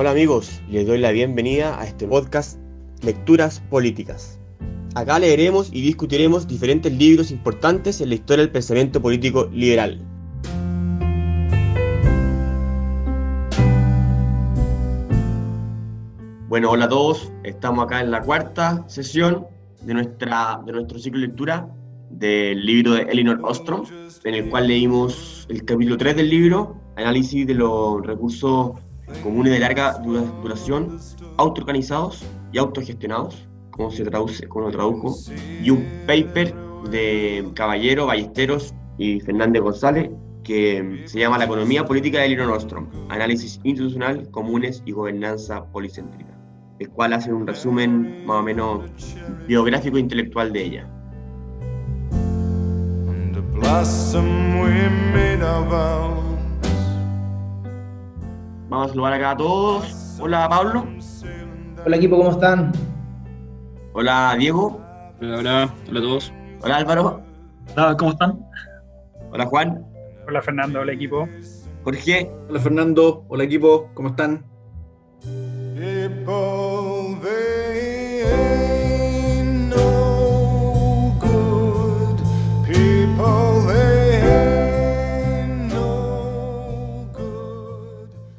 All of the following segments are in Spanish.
Hola amigos, les doy la bienvenida a este podcast Lecturas Políticas. Acá leeremos y discutiremos diferentes libros importantes en la historia del pensamiento político liberal. Bueno, hola a todos, estamos acá en la cuarta sesión de, nuestra, de nuestro ciclo de lectura del libro de Elinor Ostrom, en el cual leímos el capítulo 3 del libro, análisis de los recursos comunes de larga duración, autoorganizados y autogestionados, como se traduce, como lo tradujo, y un paper de Caballero, Ballesteros y Fernández González que se llama La economía política de Elinor Ostrom, análisis institucional, comunes y gobernanza policéntrica, el cual hace un resumen más o menos biográfico e intelectual de ella. Vamos a saludar acá a todos. Hola Pablo. Hola equipo, ¿cómo están? Hola Diego. Hola, hola, hola a todos. Hola Álvaro. Hola, ¿cómo están? Hola Juan. Hola Fernando, hola equipo. Jorge. Hola Fernando, hola equipo, ¿cómo están?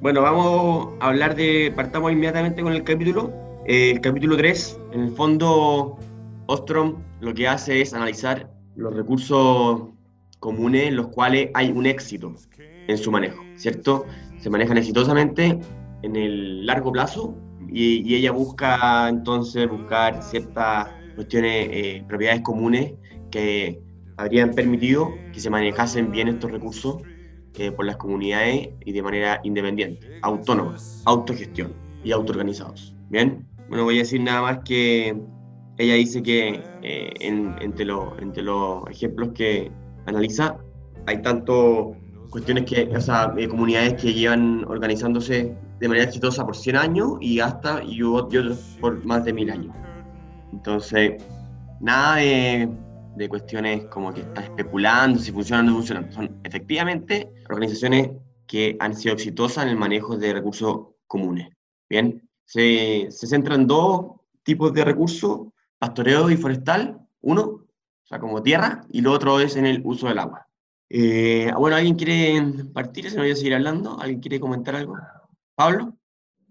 Bueno, vamos a hablar de, partamos inmediatamente con el capítulo. Eh, el capítulo 3, en el fondo, Ostrom lo que hace es analizar los recursos comunes en los cuales hay un éxito en su manejo, ¿cierto? Se manejan exitosamente en el largo plazo y, ella busca entonces buscar ciertas cuestiones, eh, propiedades comunes que habrían permitido que se manejasen bien estos recursos eh, por las comunidades y de manera independiente, autónoma, autogestión y autoorganizados. Bien, bueno, voy a decir nada más que ella dice que eh, entre, entre los ejemplos que analiza, hay tanto cuestiones que, o sea, eh, comunidades que llevan organizándose de manera exitosa por 100 años y hasta y, otros por más de 1000 años. Entonces, nada de de cuestiones como que está especulando si funcionan o no funcionan. Son efectivamente organizaciones que han sido exitosas en el manejo de recursos comunes. Bien, se, se centran en dos tipos de recursos, pastoreo y forestal, uno, o sea, como tierra, y lo otro es en el uso del agua. Eh, bueno, ¿alguien quiere partir? Se me voy a seguir hablando. ¿Alguien quiere comentar algo? ¿Pablo?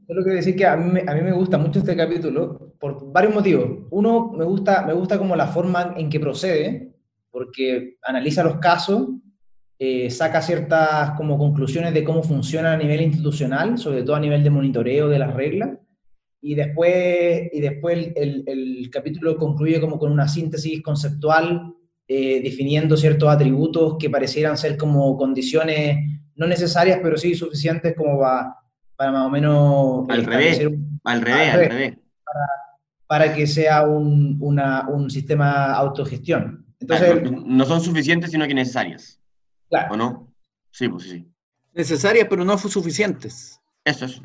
Solo quiero decir que a mí, me gusta mucho este capítulo por varios motivos. Uno, me gusta, me gusta como la forma en que procede, porque analiza los casos, eh, saca ciertas como conclusiones de cómo funciona a nivel institucional, sobre todo a nivel de monitoreo de las reglas, y después, y después el, el, capítulo concluye como con una síntesis conceptual, eh, definiendo ciertos atributos que parecieran ser como condiciones no necesarias, pero sí suficientes como para para más o menos... Al revés, al revés, al revés. Para, que sea un, una, un sistema autogestión. Entonces, no, son suficientes, sino que necesarias. Claro. ¿O no? Sí, pues sí. Necesarias, pero no suficientes. Eso es.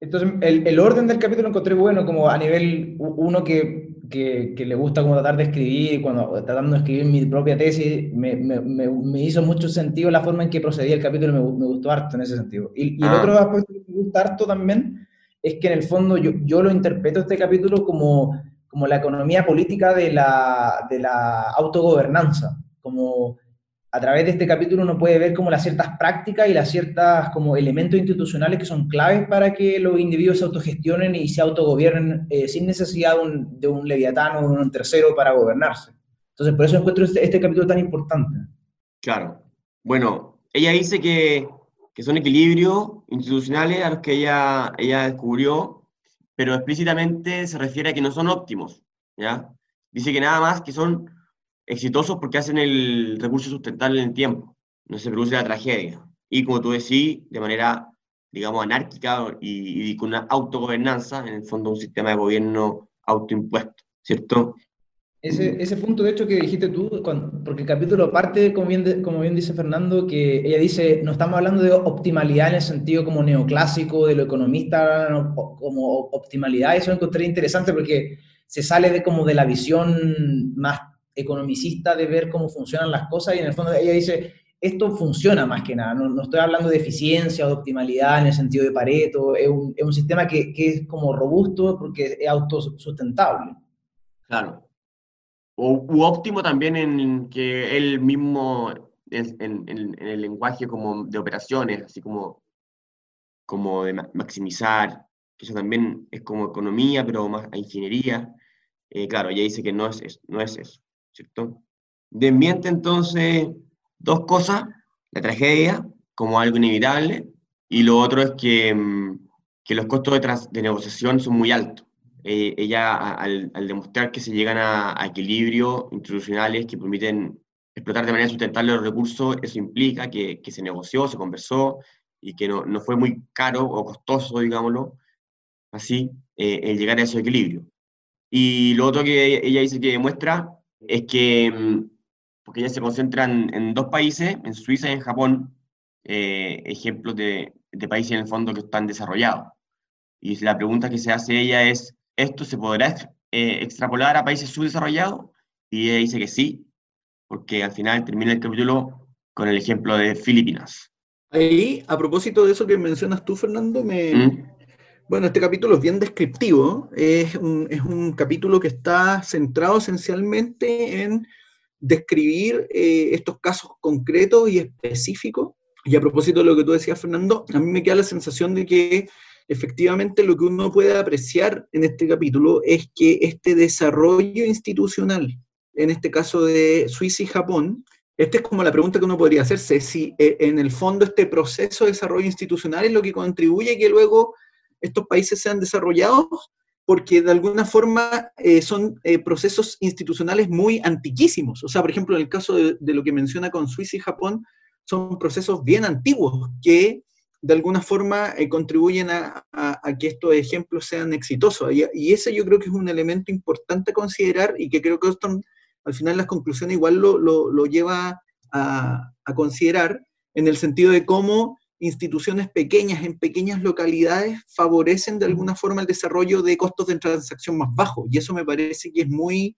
Entonces, el, el, orden del capítulo lo encontré bueno, como a nivel uno que que, le gusta como tratar de escribir, cuando tratando de escribir mi propia tesis, me, me, me, hizo mucho sentido la forma en que procedía el capítulo, me, me gustó harto en ese sentido. Y, y el ah. otro aspecto que me gusta harto también es que en el fondo yo, yo lo interpreto este capítulo como, como la economía política de la, de la autogobernanza, como a través de este capítulo uno puede ver como las ciertas prácticas y las ciertas como elementos institucionales que son claves para que los individuos se autogestionen y se autogobiernen eh, sin necesidad de un, de un leviatano o de un tercero para gobernarse. Entonces, por eso encuentro este, este, capítulo tan importante. Claro. Bueno, ella dice que, que son equilibrios institucionales a los que ella, ella descubrió, pero explícitamente se refiere a que no son óptimos, ¿ya? Dice que nada más que son exitosos porque hacen el recurso sustentable en el tiempo, no se produce la tragedia. Y como tú decís, de manera, digamos, anárquica y, con una autogobernanza, en el fondo un sistema de gobierno autoimpuesto, ¿cierto? Ese, ese punto, de hecho, que dijiste tú, porque el capítulo parte, como bien, como bien dice Fernando, que ella dice, no estamos hablando de optimalidad en el sentido como neoclásico, de lo economista, como optimalidad, eso encontré interesante porque se sale de como de la visión más economicista de ver cómo funcionan las cosas y en el fondo ella dice, esto funciona más que nada. No, estoy hablando de eficiencia o de optimalidad en el sentido de Pareto. Es un, es un sistema que, que, es como robusto porque es autosustentable. Claro. O, u óptimo también en que él mismo, en, en, en, el lenguaje como de operaciones, así como, como de maximizar, que eso también es como economía, pero más a ingeniería. Eh, claro, ella dice que no es, no es eso, ¿cierto? Desmiente entonces dos cosas, la tragedia como algo inevitable y lo otro es que, mm, que los costos de, de, negociación son muy altos. Eh, ella, al, demostrar que se llegan a, a equilibrios institucionales que permiten explotar de manera sustentable los recursos, eso implica que, que se negoció, se conversó y que no, no, fue muy caro o costoso, digámoslo, así, eh, el llegar a ese equilibrio. Y lo otro que ella dice que demuestra es que mm, porque ellas se concentran en dos países, en Suiza y en Japón, eh, ejemplos de, de, países en el fondo que están desarrollados. Y la pregunta que se hace ella es, ¿esto se podrá eh, extrapolar a países subdesarrollados? Y ella dice que sí, porque al final termina el capítulo con el ejemplo de Filipinas. Ahí, a propósito de eso que mencionas tú, Fernando, me... ¿Mm? Bueno, este capítulo es bien descriptivo, es un, es un capítulo que está centrado esencialmente en describir eh, estos casos concretos y específicos. Y a propósito de lo que tú decías, Fernando, a mí me queda la sensación de que efectivamente lo que uno puede apreciar en este capítulo es que este desarrollo institucional, en este caso de Suiza y Japón, esta es como la pregunta que uno podría hacerse, si eh, en el fondo este proceso de desarrollo institucional es lo que contribuye que luego estos países sean desarrollados porque de alguna forma eh, son eh, procesos institucionales muy antiquísimos. O sea, por ejemplo, en el caso de, lo que menciona con Suiza y Japón, son procesos bien antiguos que de alguna forma eh, contribuyen a, que estos ejemplos sean exitosos. Y, ese yo creo que es un elemento importante a considerar y que creo que esto, al final las conclusiones igual lo, lo, lleva a, a, considerar en el sentido de cómo instituciones pequeñas en pequeñas localidades favorecen de alguna forma el desarrollo de costos de transacción más bajos. Y eso me parece que es muy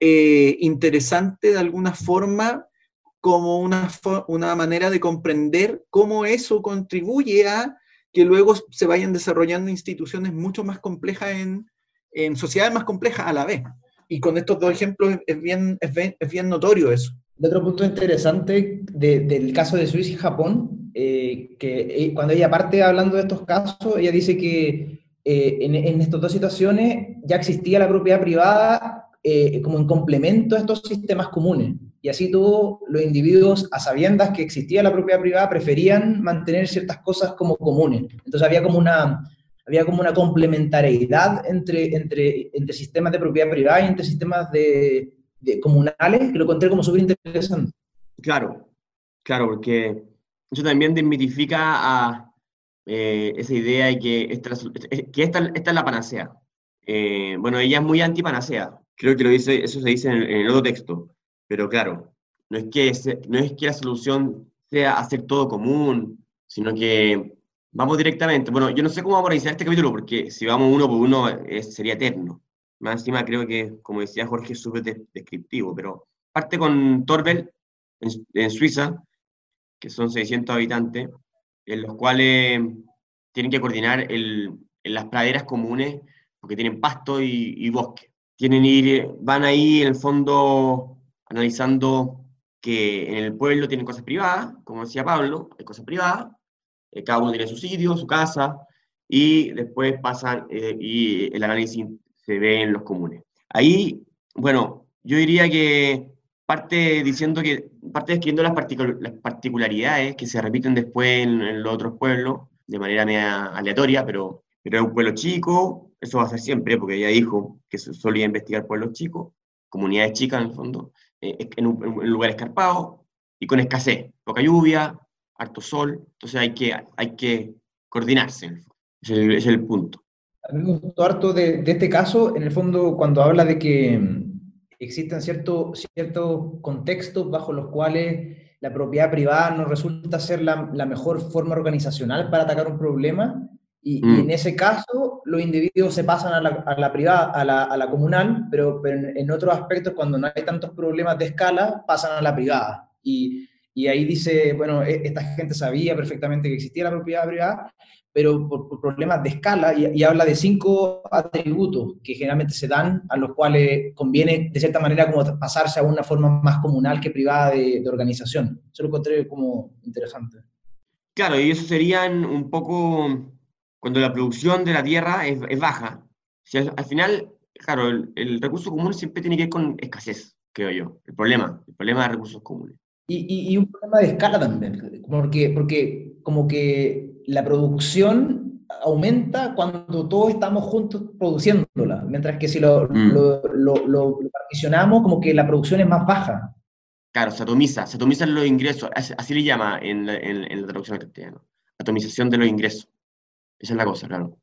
eh, interesante de alguna forma como una, una manera de comprender cómo eso contribuye a que luego se vayan desarrollando instituciones mucho más complejas en, en sociedades más complejas a la vez. Y con estos dos ejemplos es bien, es bien, es bien notorio eso. Otro punto interesante del caso de Suiza y Japón eh, que eh, cuando ella parte hablando de estos casos, ella dice que eh, en, estas dos situaciones ya existía la propiedad privada como en complemento a estos sistemas comunes. Y así todos los individuos, a sabiendas que existía la propiedad privada, preferían mantener ciertas cosas como comunes. Entonces había como una, había como una complementariedad entre, entre, entre sistemas de propiedad privada y entre sistemas de, de comunales, que lo encontré como súper interesante. Claro, claro, porque eso también desmitifica a eh, esa idea de que esta, que esta, es la panacea. Eh, bueno, ella es muy anti-panacea. Creo que lo dice, eso se dice en el, otro texto. Pero claro, no es, que no es que la solución sea hacer todo común, sino que vamos directamente. Bueno, yo no sé cómo vamos a este capítulo, porque si vamos uno por uno sería eterno. Más encima creo que, como decía Jorge, es súper descriptivo, pero parte con Torbel en Suiza, que son 600 habitantes, en los cuales tienen que coordinar el, en las praderas comunes, porque tienen pasto y, bosque. Tienen ir, van ahí en el fondo analizando que en el pueblo tienen cosas privadas, como decía Pablo, hay cosas privadas, eh, cada uno tiene su sitio, su casa, y después pasan eh, y el análisis se ve en los comunes. Ahí, bueno, yo diría que parte diciendo que, parte describiendo las, particularidades que se repiten después en, los otros pueblos, de manera media aleatoria, pero, pero es un pueblo chico, eso va a ser siempre, porque ella dijo que solía investigar pueblos chicos, comunidades chicas en el fondo, eh, en, un, en, lugar escarpado y con escasez, poca lluvia, harto sol, entonces hay que, hay que coordinarse, es el, punto. A mí me gustó harto de, de este caso, en el fondo, cuando habla de que existen ciertos cierto contextos bajo los cuales la propiedad privada no resulta ser la, la mejor forma organizacional para atacar un problema, y, mm. en ese caso los individuos se pasan a la, a la privada, a la, a la, comunal, pero, pero en, otros aspectos, cuando no hay tantos problemas de escala, pasan a la privada. Y, Y ahí dice, bueno, e, esta gente sabía perfectamente que existía la propiedad privada, pero por, problemas de escala, y, habla de cinco atributos que generalmente se dan, a los cuales conviene, de cierta manera, como pasarse a una forma más comunal que privada de, organización. Eso lo encontré como interesante. Claro, y eso serían un poco cuando la producción de la tierra es, baja. Si al, final, claro, el, recurso común siempre tiene que ver con escasez, creo yo. El problema, el problema de recursos comunes. Y, y, un problema de escala también, porque, porque como que la producción aumenta cuando todos estamos juntos produciéndola, mientras que si lo, mm. lo, lo, particionamos, como que la producción es más baja. Claro, se atomiza, se atomizan los ingresos, así le llama en la, en, la traducción al castellano, atomización de los ingresos. Esa es la cosa, claro.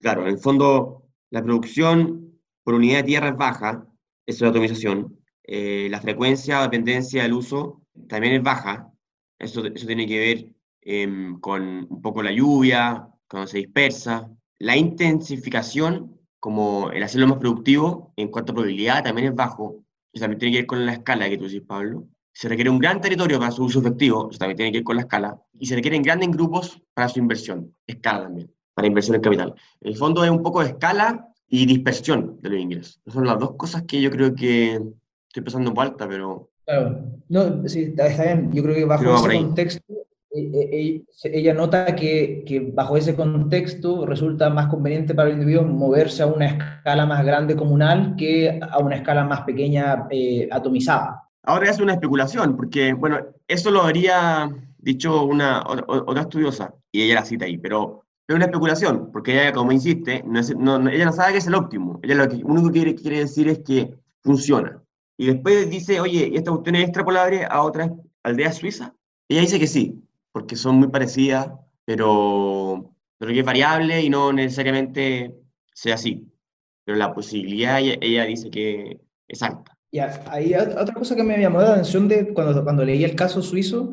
Claro, en el fondo, la producción por unidad de tierra es baja, es la atomización. Eh, la frecuencia o dependencia del uso también es baja, eso, eso tiene que ver Em, con un poco la lluvia, cuando se dispersa. La intensificación, como el hacerlo más productivo, en cuanto a probabilidad, también es bajo. Eso también tiene que ver con la escala que tú decís, Pablo. Se requiere un gran territorio para su uso efectivo, eso también tiene que ver con la escala. Y se requieren grandes grupos para su inversión, escala también, para inversión en capital. El fondo es un poco de escala y dispersión de los ingresos. Esas son las dos cosas que yo creo que estoy pasando en alta, pero... Claro, no, sí, está, bien. Yo creo que bajo ese contexto eh, eh, ella nota que, que, bajo ese contexto resulta más conveniente para el individuo moverse a una escala más grande comunal que a una escala más pequeña eh, atomizada. Ahora es una especulación, porque, bueno, eso lo habría dicho una otra estudiosa, y ella la cita ahí, pero es una especulación, porque ella, como insiste, no no, ella no sabe que es el óptimo, ella lo, que, único que quiere, quiere decir es que funciona. Y después dice, oye, ¿y esta cuestión es extrapolable a otras aldeas suizas? Ella dice que sí, porque son muy parecidas, pero, pero que es variable y no necesariamente sea así. Pero la posibilidad, ella, dice que es alta. Y ahí otra cosa que me llamó la atención de cuando, cuando leí el caso suizo,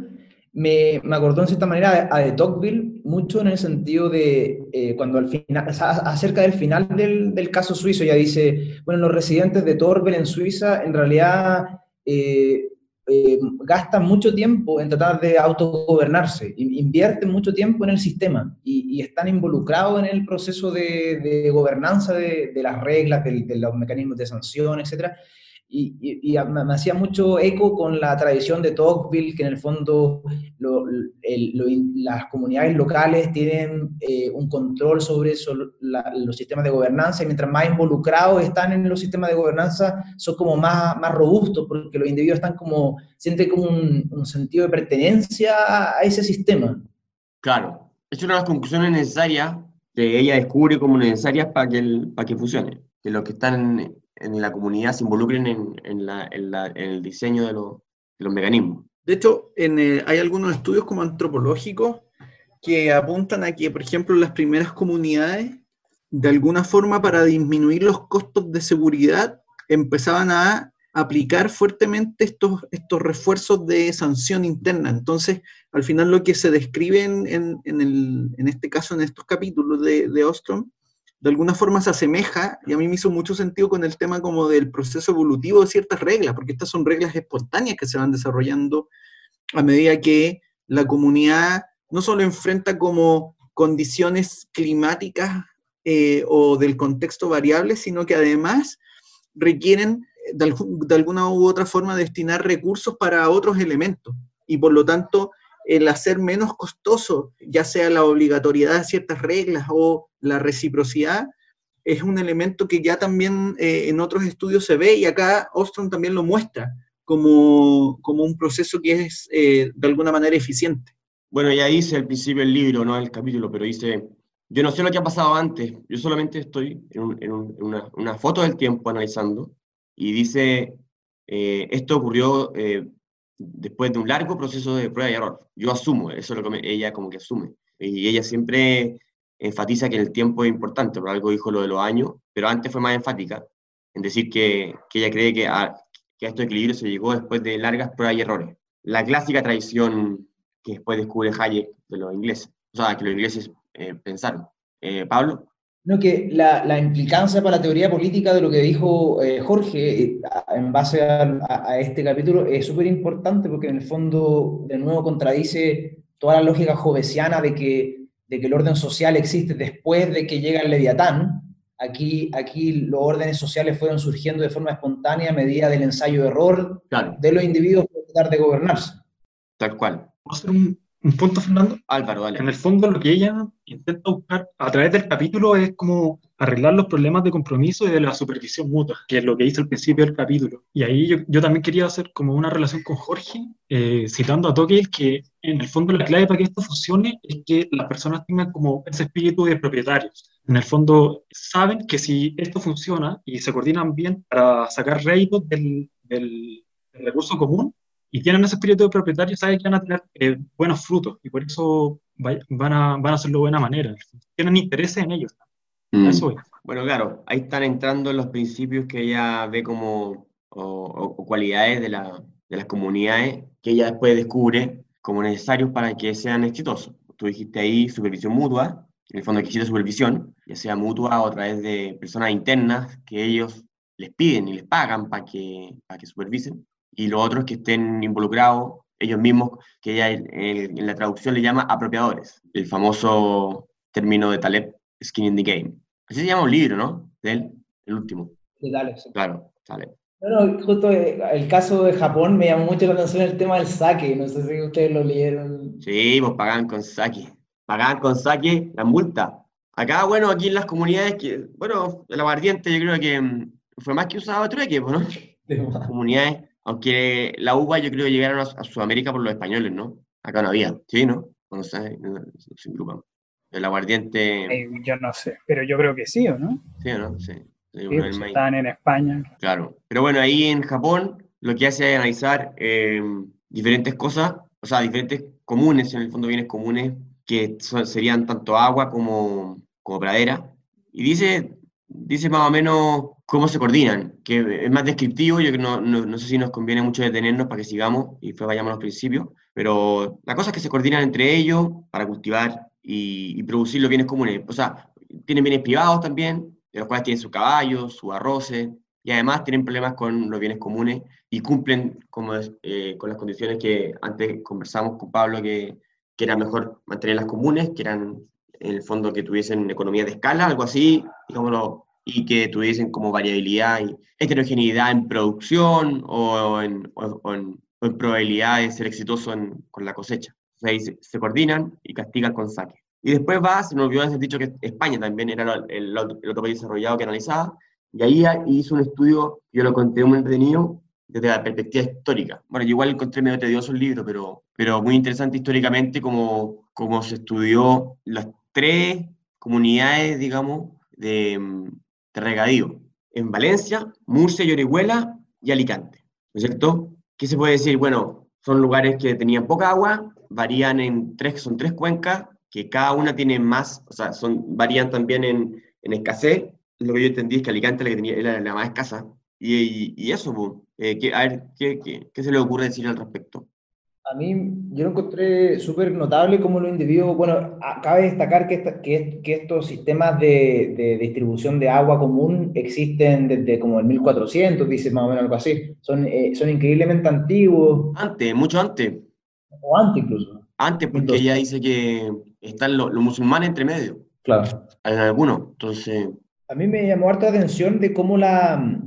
me, me acordó en cierta manera a, de Tocqueville, mucho en el sentido de eh, cuando al final, acerca del final del, del, caso suizo, ya dice, bueno, los residentes de Torbel en Suiza en realidad eh, eh, gastan mucho tiempo en tratar de autogobernarse, invierten mucho tiempo en el sistema y, están involucrados en el proceso de, gobernanza de, las reglas, de, de, los mecanismos de sanción, etcétera y, me, hacía mucho eco con la tradición de Tocqueville, que en el fondo las comunidades locales tienen eh, un control sobre los sistemas de gobernanza, y mientras más involucrados están en los sistemas de gobernanza, son como más, más robustos, porque los individuos están como, sienten como un, sentido de pertenencia a ese sistema. Claro, es una de las conclusiones necesarias que ella descubre como necesarias para que, para que funcione, que los que están en la comunidad se involucren en, en, la, en, en el diseño de, los mecanismos. De hecho, en, eh, hay algunos estudios como antropológicos que apuntan a que, por ejemplo, las primeras comunidades, de alguna forma para disminuir los costos de seguridad, empezaban a aplicar fuertemente estos, estos refuerzos de sanción interna. Entonces, al final lo que se describe en, en, el, en este caso, en estos capítulos de, de Ostrom, de alguna forma se asemeja, y a mí me hizo mucho sentido con el tema como del proceso evolutivo de ciertas reglas, porque estas son reglas espontáneas que se van desarrollando a medida que la comunidad no solo enfrenta como condiciones climáticas eh, o del contexto variable, sino que además requieren de, de, alguna u otra forma destinar recursos para otros elementos. Y por lo tanto, el hacer menos costoso, ya sea la obligatoriedad de ciertas reglas o la reciprocidad, es un elemento que ya también eh, en otros estudios se ve y acá Ostrom también lo muestra como, como un proceso que es eh, de alguna manera eficiente. Bueno, ya dice al principio el libro, no el capítulo, pero dice, yo no sé lo que ha pasado antes, yo solamente estoy en, una, una, foto del tiempo analizando y dice, eh, esto ocurrió después de un largo proceso de prueba y error. Yo asumo, eso es lo que ella como que asume. Y ella siempre enfatiza que el tiempo es importante, por algo dijo lo de los años, pero antes fue más enfática en decir que, que ella cree que a, que a estos equilibrios se llegó después de largas pruebas y errores. La clásica tradición que después descubre Hayek de los ingleses, o sea, que los ingleses eh, pensaron. Eh, Pablo. No, que la, la, implicancia para la teoría política de lo que dijo eh, Jorge eh, en base a, a, este capítulo es súper importante porque en el fondo de nuevo contradice toda la lógica jovesiana de que, de que el orden social existe después de que llega el leviatán. Aquí, aquí los órdenes sociales fueron surgiendo de forma espontánea a medida del ensayo-error de los individuos para tratar de gobernarse. Tal cual. hacer un, un punto, Fernando? Álvaro, dale. En el fondo, lo que ella intenta buscar a través del capítulo es como arreglar los problemas de compromiso y de la supervisión mutua, que es lo que hizo al principio del capítulo. Y ahí yo, yo también quería hacer como una relación con Jorge, eh, citando a Tocqueville, que en el fondo la clave para que esto funcione es que las personas tengan como ese espíritu de propietarios. En el fondo, saben que si esto funciona y se coordinan bien para sacar réditos del, del, del recurso común, y tienen ese espíritu de propietario, saben que van a tener eh, buenos frutos y por eso van a, van a hacerlo de buena manera. Tienen interés en ellos. Mm. Eso es. Bueno, claro, ahí están entrando los principios que ella ve como o, o cualidades de, la, de, las comunidades que ella después descubre como necesarios para que sean exitosos. Tú dijiste ahí supervisión mutua, en el fondo existe supervisión, ya sea mutua o a través de personas internas que ellos les piden y les pagan para que, para que supervisen y los otros que estén involucrados, ellos mismos, que ella en, la traducción le llama apropiadores, el famoso término de Taleb, skin in the game. Así se llama un libro, ¿no? De él, el último. De Taleb, Claro, Taleb. Bueno, justo eh, el caso de Japón me llamó mucho la atención el tema del saque, no sé si ustedes lo leyeron. Sí, pues pagan con saque, pagan con saque la multa. Acá, bueno, aquí en las comunidades, que, bueno, el aguardiente yo creo que mm, fue más que usado trueque, ¿no? comunidades aunque la uva yo creo que llegaron a, Sudamérica por los españoles, ¿no? Acá no había, ¿sí, no? O no sé, no, no El aguardiente... Eh, yo no sé, pero yo creo que sí, ¿o no? Sí, ¿o no? Sí. sí pues están en España. Claro. Pero bueno, ahí en Japón lo que hace es analizar eh, diferentes cosas, o sea, diferentes comunes, en el fondo bienes comunes, que serían tanto agua como, como pradera. Y dice, dice más o menos cómo se coordinan, que es más descriptivo, yo no, no, no sé si nos conviene mucho detenernos para que sigamos y después vayamos a los principios, pero la cosa es que se coordinan entre ellos para cultivar y, producir los bienes comunes. O sea, tienen bienes privados también, de los cuales tienen sus caballos, sus arroces, y además tienen problemas con los bienes comunes y cumplen como, eh, con las condiciones que antes conversamos con Pablo, que, que era mejor mantenerlas comunes, que eran en el fondo que tuviesen economía de escala, algo así, digámoslo, y que tuviesen como variabilidad y heterogeneidad en producción o en, o, en, probabilidad de ser exitoso con la cosecha. O sea, ahí se, coordinan y castigan con saque. Y después va, se nos olvidó haber dicho que España también era el, otro país desarrollado que analizaba, y ahí hizo un estudio, yo lo conté muy entretenido, desde la perspectiva histórica. Bueno, yo igual encontré medio tedioso el libro, pero, pero muy interesante históricamente como, como se estudió las tres comunidades, digamos, de, de regadío en Valencia, Murcia y Orihuela y Alicante, ¿no es cierto? ¿Qué se puede decir? Bueno, son lugares que tenían poca agua, varían en tres, son tres cuencas, que cada una tiene más, o sea, son, varían también en, en escasez. Lo que yo entendí es que Alicante la que tenía, era la más escasa. Y, y, eso, eh, a ver, ¿qué, ¿qué, qué, se le ocurre decir al respecto? A mí, yo lo encontré súper notable como los individuos, bueno, cabe destacar que, que, que, estos sistemas de, de, distribución de agua común existen desde como el 1400, dice más o menos algo así. Son, eh, son increíblemente antiguos. Antes, mucho antes. O antes incluso. Antes, porque ella dice que están los, los musulmanes entre medio. Claro. En algunos, entonces... A mí me llamó harta atención de cómo la,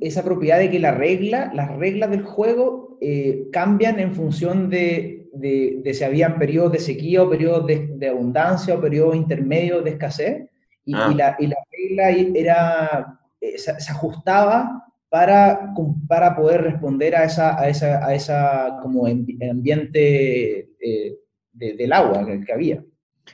esa propiedad de que la regla, las reglas del juego eh, cambian en función de, de, si habían periodos de sequía o periodos de, abundancia o periodos intermedios de escasez. Y, ah. la, y la, regla era, eh, se, ajustaba para, para poder responder a esa, a esa, a esa como ambiente eh, del agua que, había.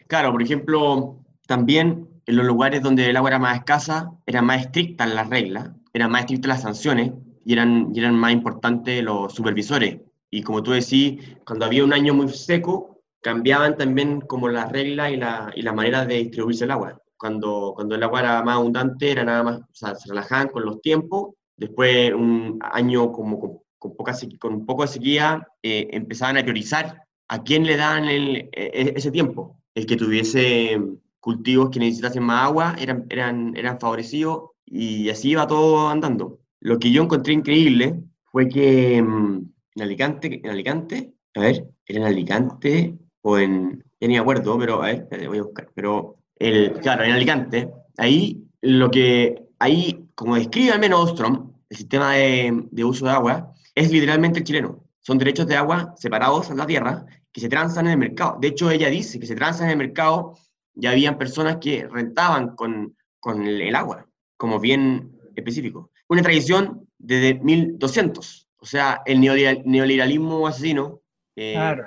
Claro, por ejemplo, también en los lugares donde el agua era más escasa, eran más estrictas las reglas, eran más estrictas las sanciones, y eran, y eran más importantes los supervisores. Y como tú decís, cuando había un año muy seco, cambiaban también como las reglas y la, y la manera de distribuirse el agua. Cuando, cuando el agua era más abundante, era nada más, o sea, se relajaban con los tiempos. Después, un año como con, con, poca, con un poco de sequía, eh, empezaban a priorizar a quién le dan el, e, e, ese tiempo. El que tuviese cultivos que necesitasen más agua eran, eran, eran favorecidos y así iba todo andando. Lo que yo encontré increíble fue que mm, en Alicante, en Alicante, a ver, era en Alicante o en, ya ni acuerdo, pero a ver, voy a buscar, pero el, claro, en Alicante, ahí lo que, ahí, como describe al menos Ostrom, el sistema de, de uso de agua, es literalmente chileno. Son derechos de agua separados a la tierra que se transan en el mercado. De hecho, ella dice que se transan en el mercado ya habían personas que rentaban con, con el, agua, como bien específico. Una tradición desde 1200, o sea, el neoliberalismo asesino. Eh, claro,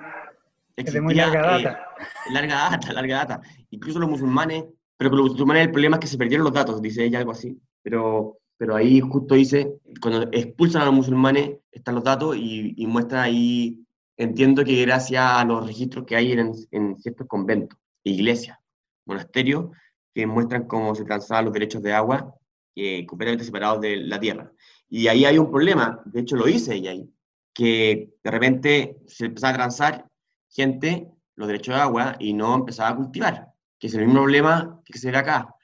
es de muy larga data. Eh, larga data, larga data. Incluso los musulmanes, pero con los musulmanes el problema es que se perdieron los datos, dice ella algo así. Pero, pero ahí justo dice, cuando expulsan a los musulmanes, están los datos y, y muestra ahí, entiendo que gracias a los registros que hay en, en ciertos conventos, iglesias, monasterios que muestran cómo se transaban los derechos de agua eh, completamente separados de la tierra. Y ahí hay un problema, de hecho lo dice ella ahí, que de repente se empezaba a transar gente los derechos de agua y no empezaba a cultivar, que es el mismo problema que se ve acá,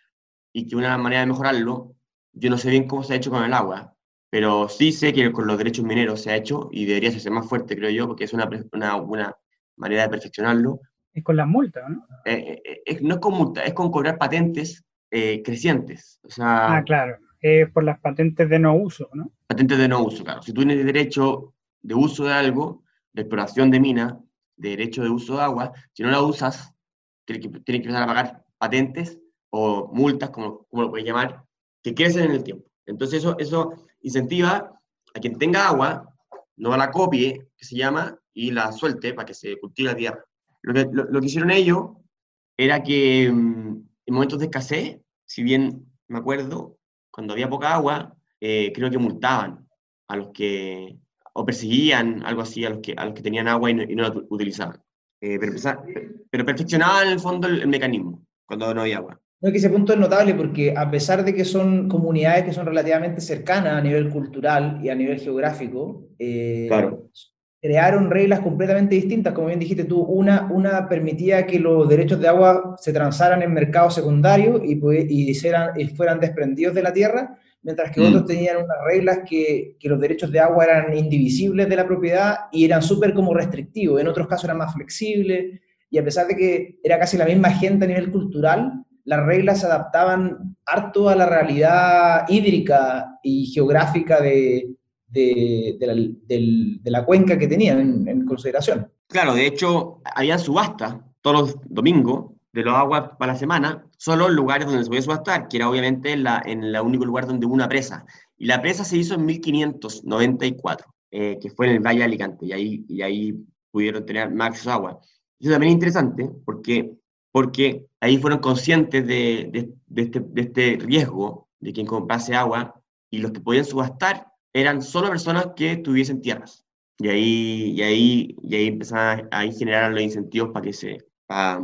y que una manera de mejorarlo, yo no sé bien cómo se ha hecho con el agua, pero sí sé que con los derechos mineros se ha hecho y debería ser más fuerte, creo yo, porque es una, una, una manera de perfeccionarlo, es con las multas, ¿no? Eh, eh, no es con multas, es con cobrar patentes eh, crecientes. O sea, ah, claro, por las patentes de no uso, ¿no? Patentes de no uso, claro. Si tú tienes derecho de uso de algo, de exploración de mina, de derecho de uso de agua, si no la usas, tienes que, tienes que empezar a pagar patentes o multas, como, como lo puedes llamar, que crecen en el tiempo. Entonces eso, eso incentiva a quien tenga agua, no la copie, que se llama, y la suelte para que se cultive la tierra. Lo que, lo, que hicieron ellos era que mm, en momentos de escasez, si bien me acuerdo, cuando había poca agua, eh, creo que multaban a los que, o perseguían algo así a los que, a los que tenían agua y no, y no la utilizaban. Eh, pero, pero, perfeccionaban en el fondo el, mecanismo cuando no había agua. No, que ese punto es notable porque a pesar de que son comunidades que son relativamente cercanas a nivel cultural y a nivel geográfico, eh, claro crearon reglas completamente distintas, como bien dijiste tú, una, una permitía que los derechos de agua se transaran en mercados secundarios y, y, y fueran desprendidos de la tierra, mientras que mm. otros tenían unas reglas que, que, los derechos de agua eran indivisibles de la propiedad y eran súper como restrictivos, en otros casos eran más flexibles, y a pesar de que era casi la misma gente a nivel cultural, las reglas se adaptaban harto a la realidad hídrica y geográfica de, de, la, cuenca que tenían en, consideración. Claro, de hecho, había subasta todos los domingos de los aguas para la semana, solo en lugares donde se podía subastar, que era obviamente en, el único lugar donde hubo una presa. Y la presa se hizo en 1594, eh, que fue en el Valle de Alicante, y ahí, y ahí pudieron tener más agua. Eso también es interesante porque, porque ahí fueron conscientes de, este, de este riesgo de quien comprase agua y los que podían subastar eran solo personas que tuviesen tierras. Y ahí, y ahí, y ahí empezaban a generar los incentivos para que, se, para,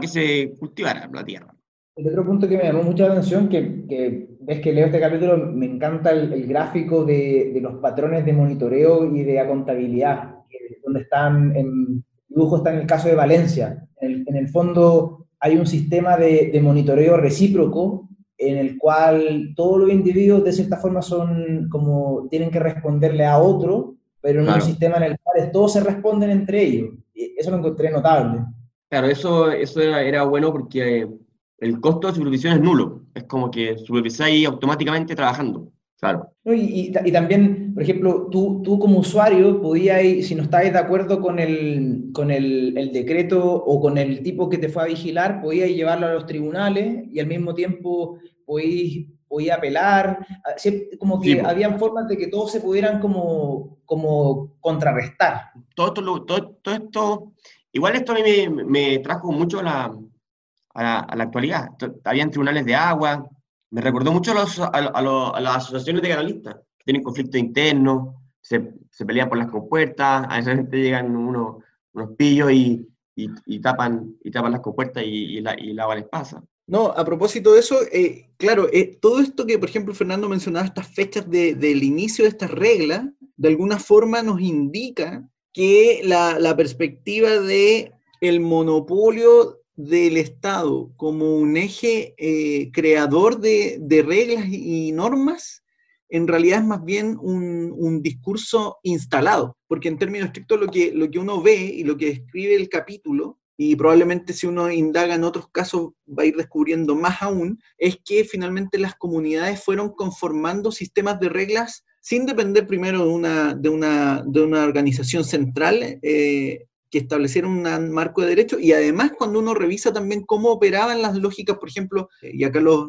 que se cultivara la tierra. El otro punto que me llamó mucha atención, que, que ves que leo este capítulo, me encanta el, gráfico de, de, los patrones de monitoreo y de contabilidad, donde están, en dibujo está en el caso de Valencia. En el, en el fondo hay un sistema de, de monitoreo recíproco en el cual todos los individuos de cierta forma son como tienen que responderle a otro, pero en un sistema en el cual todos se responden entre ellos. Eso lo encontré notable. Claro, eso, eso era, bueno porque el costo de supervisión es nulo. Es como que supervisáis automáticamente trabajando. Claro. Y, y, también, por ejemplo, tú, tú como usuario podías, si no estáis de acuerdo con, el, con el, el, decreto o con el tipo que te fue a vigilar, podías llevarlo a los tribunales y al mismo tiempo podía, apelar, ah, como que habían formas de que todos se pudieran como, como contrarrestar. Todo esto, todo, todo esto, igual esto a mí me, me trajo mucho a la, a la, actualidad. Habían tribunales de agua, me recordó mucho a, los, a, a, las asociaciones de canalistas, que tienen conflictos internos, se, se, pelean por las compuertas, a veces llegan unos, unos pillos y, y, tapan, y tapan las compuertas y, y, la, y agua les pasa. No, a propósito de eso, eh, claro, eh, todo esto que, por ejemplo, Fernando mencionaba, estas fechas del inicio de estas reglas, de alguna forma nos indica que la, perspectiva de el monopolio del Estado como un eje eh, creador de, reglas y normas, en realidad es más bien un, discurso instalado, porque en términos estrictos lo que, lo que uno ve y lo que describe el capítulo, y probablemente si uno indaga en otros casos va a ir descubriendo más aún, es que finalmente las comunidades fueron conformando sistemas de reglas sin depender primero de una, de una, de una organización central eh, que estableciera un marco de derecho y además cuando uno revisa también cómo operaban las lógicas, por ejemplo, eh, y acá los,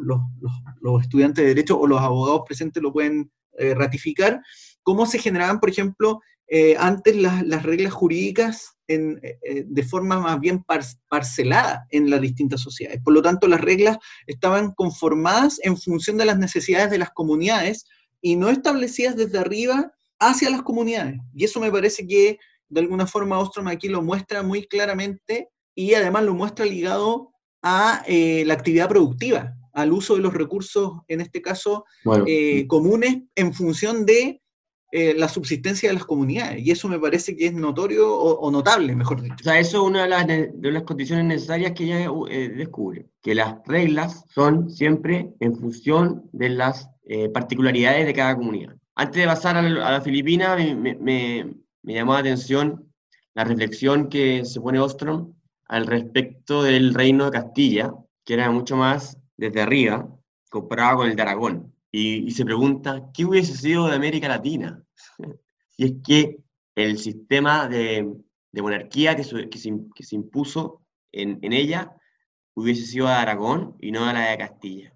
estudiantes de derecho o los abogados presentes lo pueden eh, ratificar, cómo se generaban, por ejemplo, eh, antes las, reglas jurídicas de forma más bien parcelada en las distintas sociedades. Por lo tanto, las reglas estaban conformadas en función de las necesidades de las comunidades y no establecidas desde arriba hacia las comunidades. Y eso me parece que de alguna forma Ostrom aquí lo muestra muy claramente y además lo muestra ligado a eh, la actividad productiva, al uso de los recursos, en este caso, eh, comunes en función de eh, la subsistencia de las comunidades. Y eso me parece que es notorio o, notable, mejor dicho. O sea, eso es una de las, de las condiciones necesarias que ella descubre, que las reglas son siempre en función de las particularidades de cada comunidad. Antes de pasar a la, Filipina, me me llamó la atención la reflexión que se pone Ostrom al respecto del reino de Castilla, que era mucho más desde arriba, comparado con el de Aragón. Y, se pregunta, ¿qué hubiese sido de América Latina? si es que el sistema de, monarquía que, se, impuso en, ella hubiese sido de Aragón y no de la de Castilla.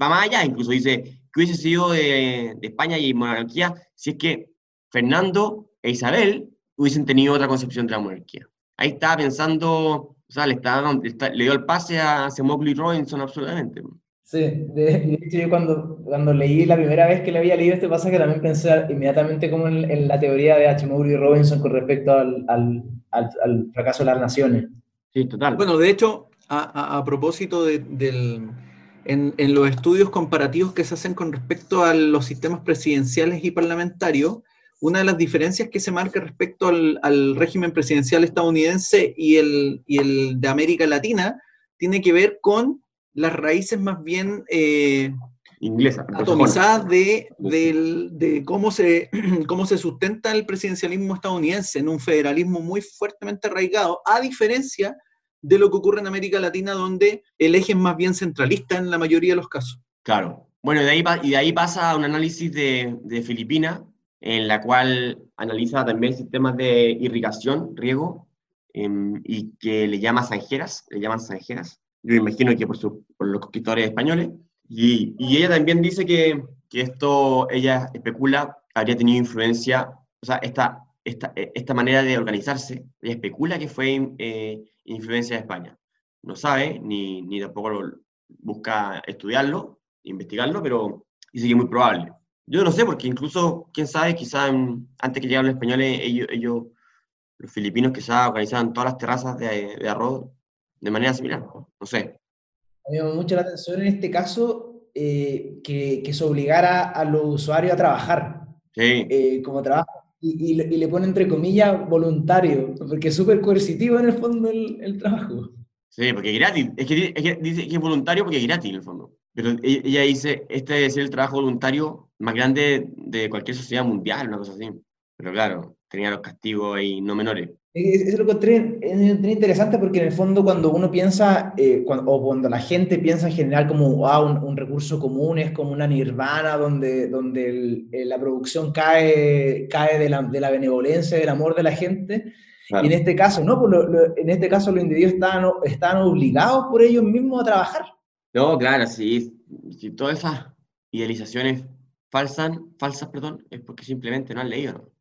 Va más allá, incluso dice, ¿qué hubiese sido de España y monarquía si es que Fernando e Isabel hubiesen tenido otra concepción de la monarquía. Ahí estaba pensando, o sea, le, estaba, le dio el pase a Mowgli Robinson absolutamente. Sí, de, hecho yo cuando, cuando leí la primera vez que le había leído este pasaje también pensé inmediatamente como en, la teoría de H. Mowgli Robinson con respecto al, al, al, fracaso de las naciones. Sí, total. Bueno, de hecho, a, a, propósito de, del, en, en, los estudios comparativos que se hacen con respecto a los sistemas presidenciales y parlamentarios, una de las diferencias que se marca respecto al, régimen presidencial estadounidense y el, el, de América Latina tiene que ver con las raíces más bien eh, atomizadas de, de, cómo, se, cómo se sustenta el presidencialismo estadounidense en un federalismo muy fuertemente arraigado, a diferencia de lo que ocurre en América Latina, donde el eje es más bien centralista en la mayoría de los casos. Claro. Bueno, de ahí, y de ahí pasa un análisis de, de Filipinas, en la cual analiza también sistemas de irrigación, riego, em, y que le llama zanjeras, le llaman zanjeras. Yo imagino que por, por los conquistadores españoles. Y, y ella también dice que, que, esto, ella especula, habría tenido influencia, o sea, esta, esta, esta manera de organizarse, ella especula que fue eh, influencia de España. No sabe, ni, ni tampoco lo, busca estudiarlo, investigarlo, pero dice que es muy probable. Yo no sé, porque incluso, quién sabe, quizá antes que llegaran los españoles, ellos, ellos los filipinos quizá organizaban todas las terrazas de, arroz de manera similar, no sé. A mí me llama mucho la atención en este caso eh, que, que, se obligara a los usuarios a trabajar sí. Eh, como trabajo y, y, le pone entre comillas voluntario, porque es súper coercitivo en el fondo el, el, trabajo. Sí, porque es gratis, es que, es que dice que es voluntario porque es gratis en el fondo. Pero e, ella dice, este es el trabajo voluntario más grande de cualquier sociedad mundial, una cosa así. Pero claro, tenía los castigos ahí no menores. Es, lo que es interesante porque en el fondo cuando uno piensa, eh, o cuando la gente piensa en general como ah, un, recurso común, es como una nirvana donde, donde la producción cae, cae de, la, de la benevolencia, del amor de la gente. Y en este caso, no, pues en este caso los individuos están, están obligados por ellos mismos a trabajar. No, claro, sí, si todas esas idealizaciones falsas, falsas perdón, es porque simplemente no han leído.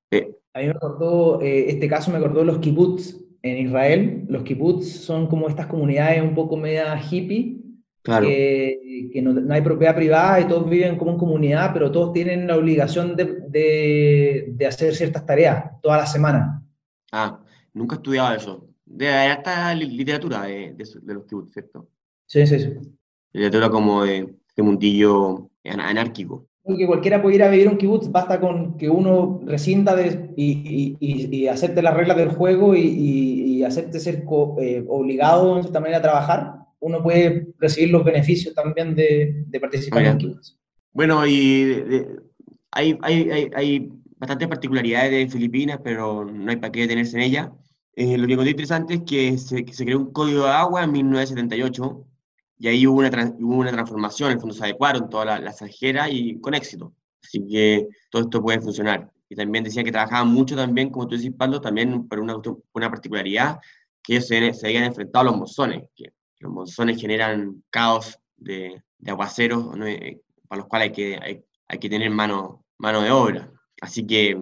A mí me acordó, eh, este caso me acordó los kibbutz en Israel. Los kibbutz son como estas comunidades un poco media hippie, claro. que, no, hay propiedad privada y todos viven como en comunidad, pero todos tienen la obligación de, de, hacer ciertas tareas toda la semana. Ah, nunca he estudiado eso. De esta literatura de, de, los kibbutz, ¿cierto? Sí, sí, sí literatura como de, de mundillo anárquico. Que cualquiera puede ir a vivir un kibutz, basta con que uno rescinda y, y, y, acepte las reglas del juego y, y acepte ser eh, obligado en cierta manera a trabajar, uno puede recibir los beneficios también de, participar en equipos. Bueno, y hay, hay, hay, bastantes particularidades de Filipinas, pero no hay para qué detenerse en ellas. Eh, lo que encontré interesante es que se, se, creó un código de agua en 1978 y ahí hubo una, hubo una transformación, en el fondo se adecuaron todas las la zanjeras y con éxito. Así que todo esto puede funcionar. Y también decía que trabajaban mucho también, como tú decís, Pablo, también por una, una particularidad, que ellos se, se habían enfrentado a los monzones, que los monzones generan caos de, de aguaceros eh, para los cuales hay que, hay, hay que tener mano, mano de obra. Así que,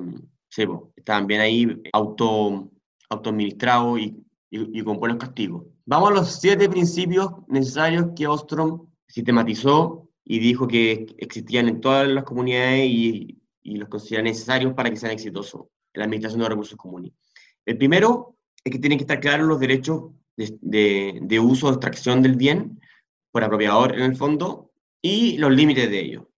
sí, estaban bien ahí auto, autoadministrados y, y, y con buenos castigos. Vamos a los siete principios necesarios que Ostrom sistematizó y dijo que existían en todas las comunidades y, y los considera necesarios para que sean exitosos en la administración de los recursos comunes. El primero es que tienen que estar claros los derechos de, de, de uso o extracción del bien por apropiador en el fondo y los límites de ello.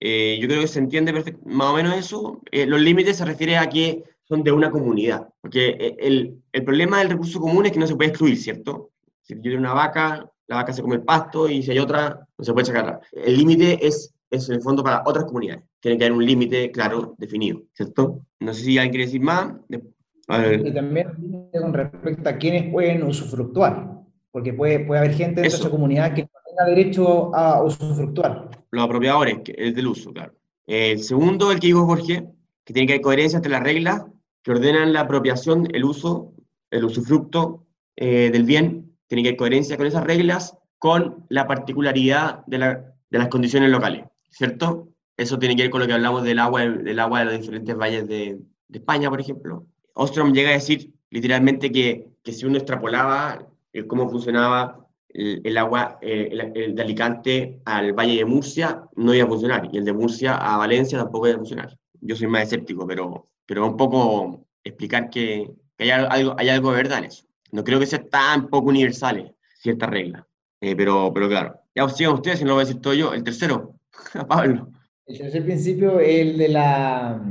Eh, yo creo que se entiende más o menos eso. Eh, los límites se refiere a que son de una comunidad, porque eh, el, el, problema del recurso común es que no se puede excluir, ¿cierto? Si yo tengo una vaca, la vaca se come el pasto y si hay otra, no se puede sacar. El límite es, es en el fondo para otras comunidades. Tiene que haber un límite claro, definido, ¿cierto? No sé si alguien quiere decir más. Y también con respecto a quiénes pueden usufructuar, porque puede, puede haber gente de esa comunidad que no tenga derecho a usufructuar. Los apropiadores, que es del uso, claro. El segundo, el que dijo Jorge, que tiene que haber coherencia entre las reglas que ordenan la apropiación, el uso, el usufructo eh, del bien tiene que haber coherencia con esas reglas, con la particularidad de, la, de, las condiciones locales, ¿cierto? Eso tiene que ver con lo que hablamos del agua, del agua de los diferentes valles de, de España, por ejemplo. Ostrom llega a decir literalmente que, que si uno extrapolaba cómo funcionaba el, el agua eh, el, el, de Alicante al Valle de Murcia, no iba a funcionar, y el de Murcia a Valencia tampoco iba a funcionar. Yo soy más escéptico, pero, pero un poco explicar que, que hay, algo, hay algo de verdad en eso. No creo que sea tan poco universales ciertas reglas. Eh, pero, pero claro, ya sigan ustedes, si no lo voy a decir todo yo. El tercero, Pablo. El tercer principio, el de la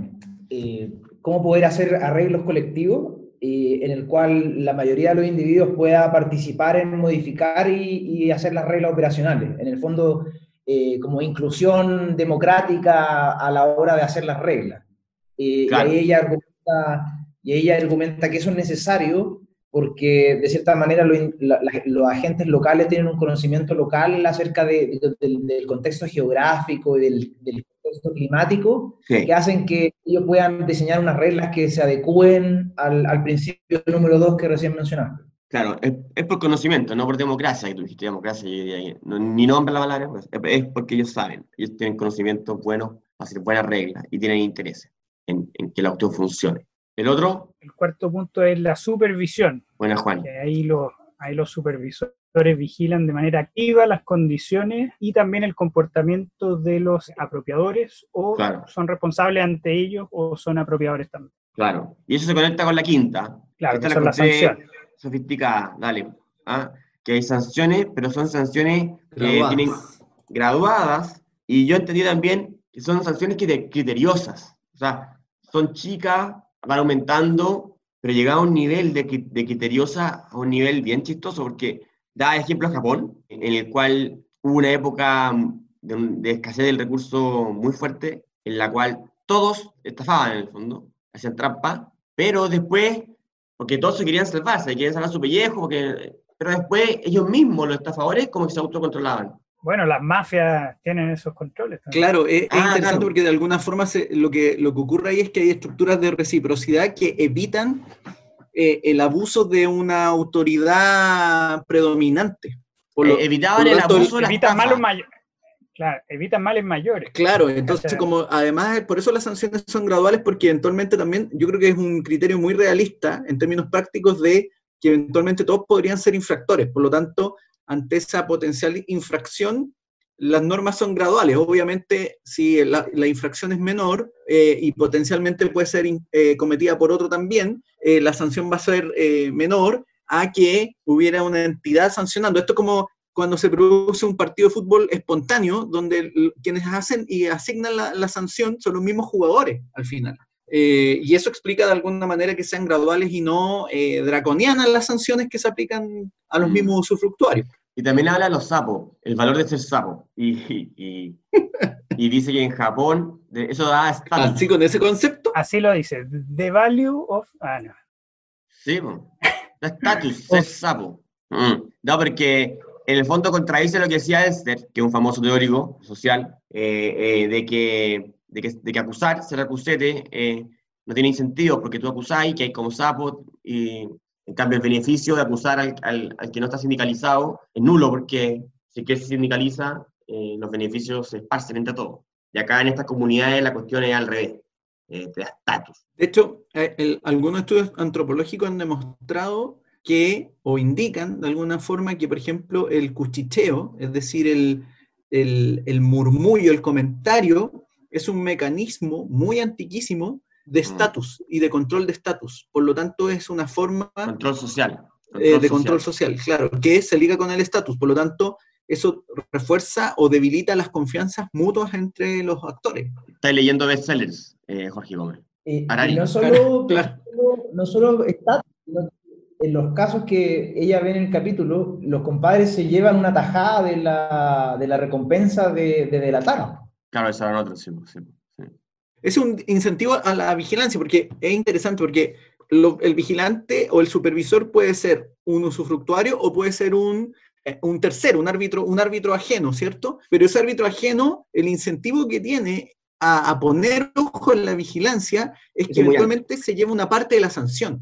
eh, cómo poder hacer arreglos colectivos, eh, en el cual la mayoría de los individuos pueda participar en modificar y, y hacer las reglas operacionales. En el fondo, eh, como inclusión democrática a la hora de hacer las reglas. Eh, claro. y, ella argumenta, y ella argumenta que eso es necesario porque de cierta manera lo, la, la, los agentes locales tienen un conocimiento local acerca de, de, de, del contexto geográfico y del, del contexto climático, sí. que hacen que ellos puedan diseñar unas reglas que se adecúen al, al principio número dos que recién mencionaste. Claro, es, es, por conocimiento, no por democracia, que tú dijiste democracia, y, y, no, ni nombre la palabra, pues, es porque ellos saben, ellos tienen conocimiento bueno, hacer buenas reglas y tienen interés en, en que la auto funcione. El otro. El cuarto punto es la supervisión. Buena, Juan. Que ahí, los, ahí los supervisores vigilan de manera activa las condiciones y también el comportamiento de los apropiadores o claro. son responsables ante ellos o son apropiadores también. Claro, y eso se conecta con la quinta. Claro, que son las sanciones. Sofisticada, dale. ¿Ah? Que hay sanciones, pero son sanciones que tienen graduadas y yo entendí también que son sanciones criteriosas. O sea, son chicas van aumentando, pero llega a un nivel de, de criteriosa, a un nivel bien chistoso, porque da ejemplo a Japón, en el cual hubo una época de, de, escasez del recurso muy fuerte, en la cual todos estafaban en el fondo, hacían trampa, pero después, porque todos querían salvar, se querían salvar su pellejo, porque, pero después ellos mismos, los estafadores, como que se autocontrolaban. Bueno, las mafias tienen esos controles. También. Claro, es, es ah, interesante claro. porque de alguna forma se, lo, que, lo que ocurre ahí es que hay estructuras de reciprocidad que evitan eh, el abuso de una autoridad predominante. Por lo, eh, evitaban por lo tanto, el abuso de evitan malos mayores. Claro, evitan males mayores. Claro, entonces como además por eso las sanciones son graduales porque eventualmente también yo creo que es un criterio muy realista en términos prácticos de que eventualmente todos podrían ser infractores, por lo tanto ante esa potencial infracción, las normas son graduales. Obviamente, si la, la infracción es menor eh, y potencialmente puede ser eh, cometida por otro también, eh, la sanción va a ser menor a que hubiera una entidad sancionando. Esto es como cuando se produce un partido de fútbol espontáneo, donde quienes hacen y asignan la, la sanción son los mismos jugadores al final. Eh, y eso explica de alguna manera que sean graduales y no eh, draconianas las sanciones que se aplican a los mm. mismos usufructuarios. Y también habla de los sapos, el valor de ser sapo. Y, y, dice que en Japón eso da estatus. Así con ese concepto. Así lo dice, the value of... Ah, no. Sí, da estatus, ser sapo. Mm. No, porque en el fondo contradice lo que decía Elster, que es un famoso teórico social, eh, de que de que, de que acusar, ser acusete, eh, no tiene sentido porque tú acusáis que hay como sapo y en cambio el beneficio de acusar al, al, que no está sindicalizado es nulo porque si que se sindicaliza, eh, los beneficios se esparcen entre todos. Y acá en estas comunidades la cuestión es al revés, eh, estatus. De hecho, algunos estudios antropológicos han demostrado que, o indican de alguna forma que, por ejemplo, el cuchicheo, es decir, el, el, el murmullo, el comentario, es un mecanismo muy antiquísimo de mm. estatus y de control de estatus. Por lo tanto, es una forma... Control social. Eh, de control social, claro, que se liga con el estatus. Por lo tanto, eso refuerza o debilita las confianzas mutuas entre los actores. Estás leyendo bestsellers, eh, Jorge Gómez. y no solo, no solo estatus, en los casos que ella ve en el capítulo, los compadres se llevan una tajada de la, de la recompensa de, de delatar. Claro, esa era otra, sí, sí, Es un incentivo a la vigilancia, porque es interesante, porque el vigilante o el supervisor puede ser un usufructuario o puede ser un, eh, un tercero, un árbitro, un árbitro ajeno, ¿cierto? Pero ese árbitro ajeno, el incentivo que tiene a, poner ojo en la vigilancia es, que eventualmente se lleva una parte de la sanción.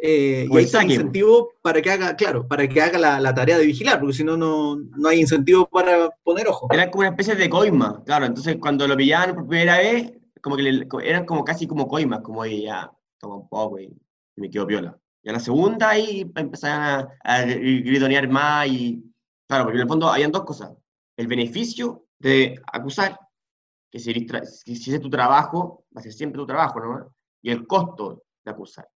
Eh, y hay incentivo para que haga, claro, para que haga la, tarea de vigilar, porque si no, no hay incentivo para poner ojo. Era como una especie de coima, claro, entonces cuando lo pillaban por primera vez, como que eran como casi como coimas, como ya, toma un poco y, me quedo piola. Y a la segunda ahí empezaban a, a gritonear más y, claro, porque en el fondo habían dos cosas, el beneficio de acusar, que si, si es tu trabajo, va a ser siempre tu trabajo, ¿no? Y el costo de acusar.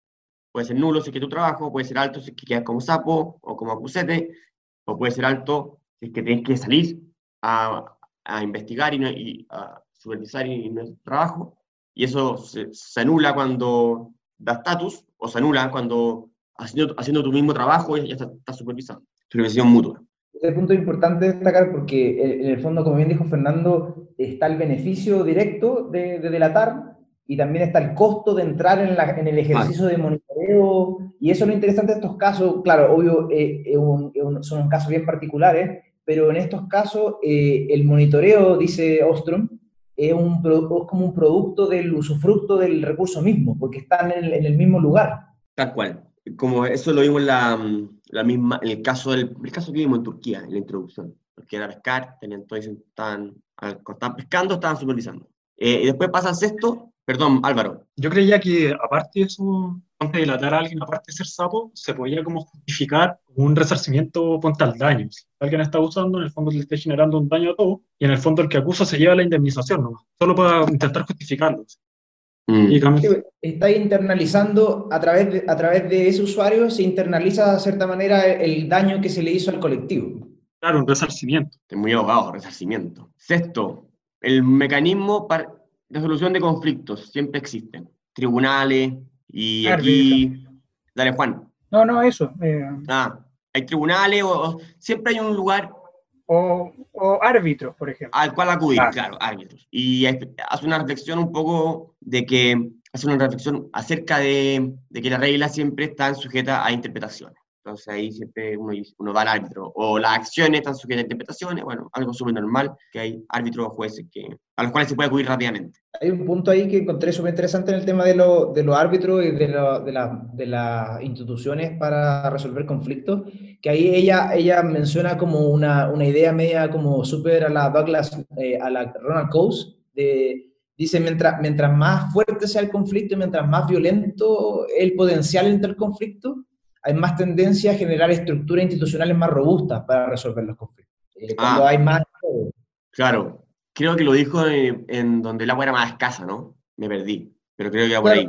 Puede ser nulo si es que tu trabajo, puede ser alto si es que quedas como sapo o como acusete, o puede ser alto si es que tienes que salir a, a investigar y, y, a supervisar y, no es trabajo. Y eso se, anula cuando da estatus, o se anula cuando haciendo, haciendo tu mismo trabajo ya estás está supervisando. Supervisión mutua. Este punto es importante destacar porque en el fondo, como bien dijo Fernando, está el beneficio directo de, de delatar y también está el costo de entrar en, la, en el ejercicio de monitoreo, y eso es lo interesante de estos casos, claro, obvio, eh, son casos bien particulares, pero en estos casos eh, el monitoreo, dice Ostrom, es, un, es como un producto del usufructo del recurso mismo, porque están en el, en el mismo lugar. Tal cual, como eso lo vimos en la, la misma, en el caso, del, el caso que vimos en Turquía, en la introducción, porque era pescar, tenían todos, estaban, estaban pescando, estaban supervisando. Eh, y después pasa al sexto, Perdón, Álvaro. Yo creía que aparte de eso, antes de delatar a alguien, aparte de ser sapo, se podía como justificar un resarcimiento ponte al daño. Si alguien está abusando, en el fondo le está generando un daño a todo, y en el fondo el que acusa se lleva la indemnización nomás, solo para intentar justificarlo. Mm. Está internalizando a través, de, a través de ese usuario, se internaliza de cierta manera el daño que se le hizo al colectivo. Claro, un resarcimiento. Estoy muy ahogado, resarcimiento. Sexto, el mecanismo para resolución de conflictos siempre existen. Tribunales y aquí... Dale, Juan. No, no, eso. Eh, ah, hay tribunales o, siempre hay un lugar... O, o árbitros, por ejemplo. Al cual acudir, claro, árbitros. Y hace una reflexión un poco de que... Hace una reflexión acerca de, de que las reglas siempre están sujetas a interpretaciones. Entonces ahí siempre uno, uno va al árbitro. O las acciones están sujetas a interpretaciones, bueno, algo súper normal, que hay árbitros o jueces que, a los cuales se puede acudir rápidamente. Hay un punto ahí que encontré súper interesante en el tema de, lo, de los árbitros y de, de, la, de, las instituciones para resolver conflictos, que ahí ella, ella menciona como una, una idea media como súper a la Douglas, eh, a la Ronald Coase, de dice, mientras, mientras más fuerte sea el conflicto y mientras más violento el potencial entre el conflicto, hay más tendencia a generar estructuras institucionales más robustas para resolver los conflictos. Eh, cuando ah. hay más... Claro, creo que lo dijo en, donde el agua era más escasa, ¿no? Me perdí, pero creo que era por ahí.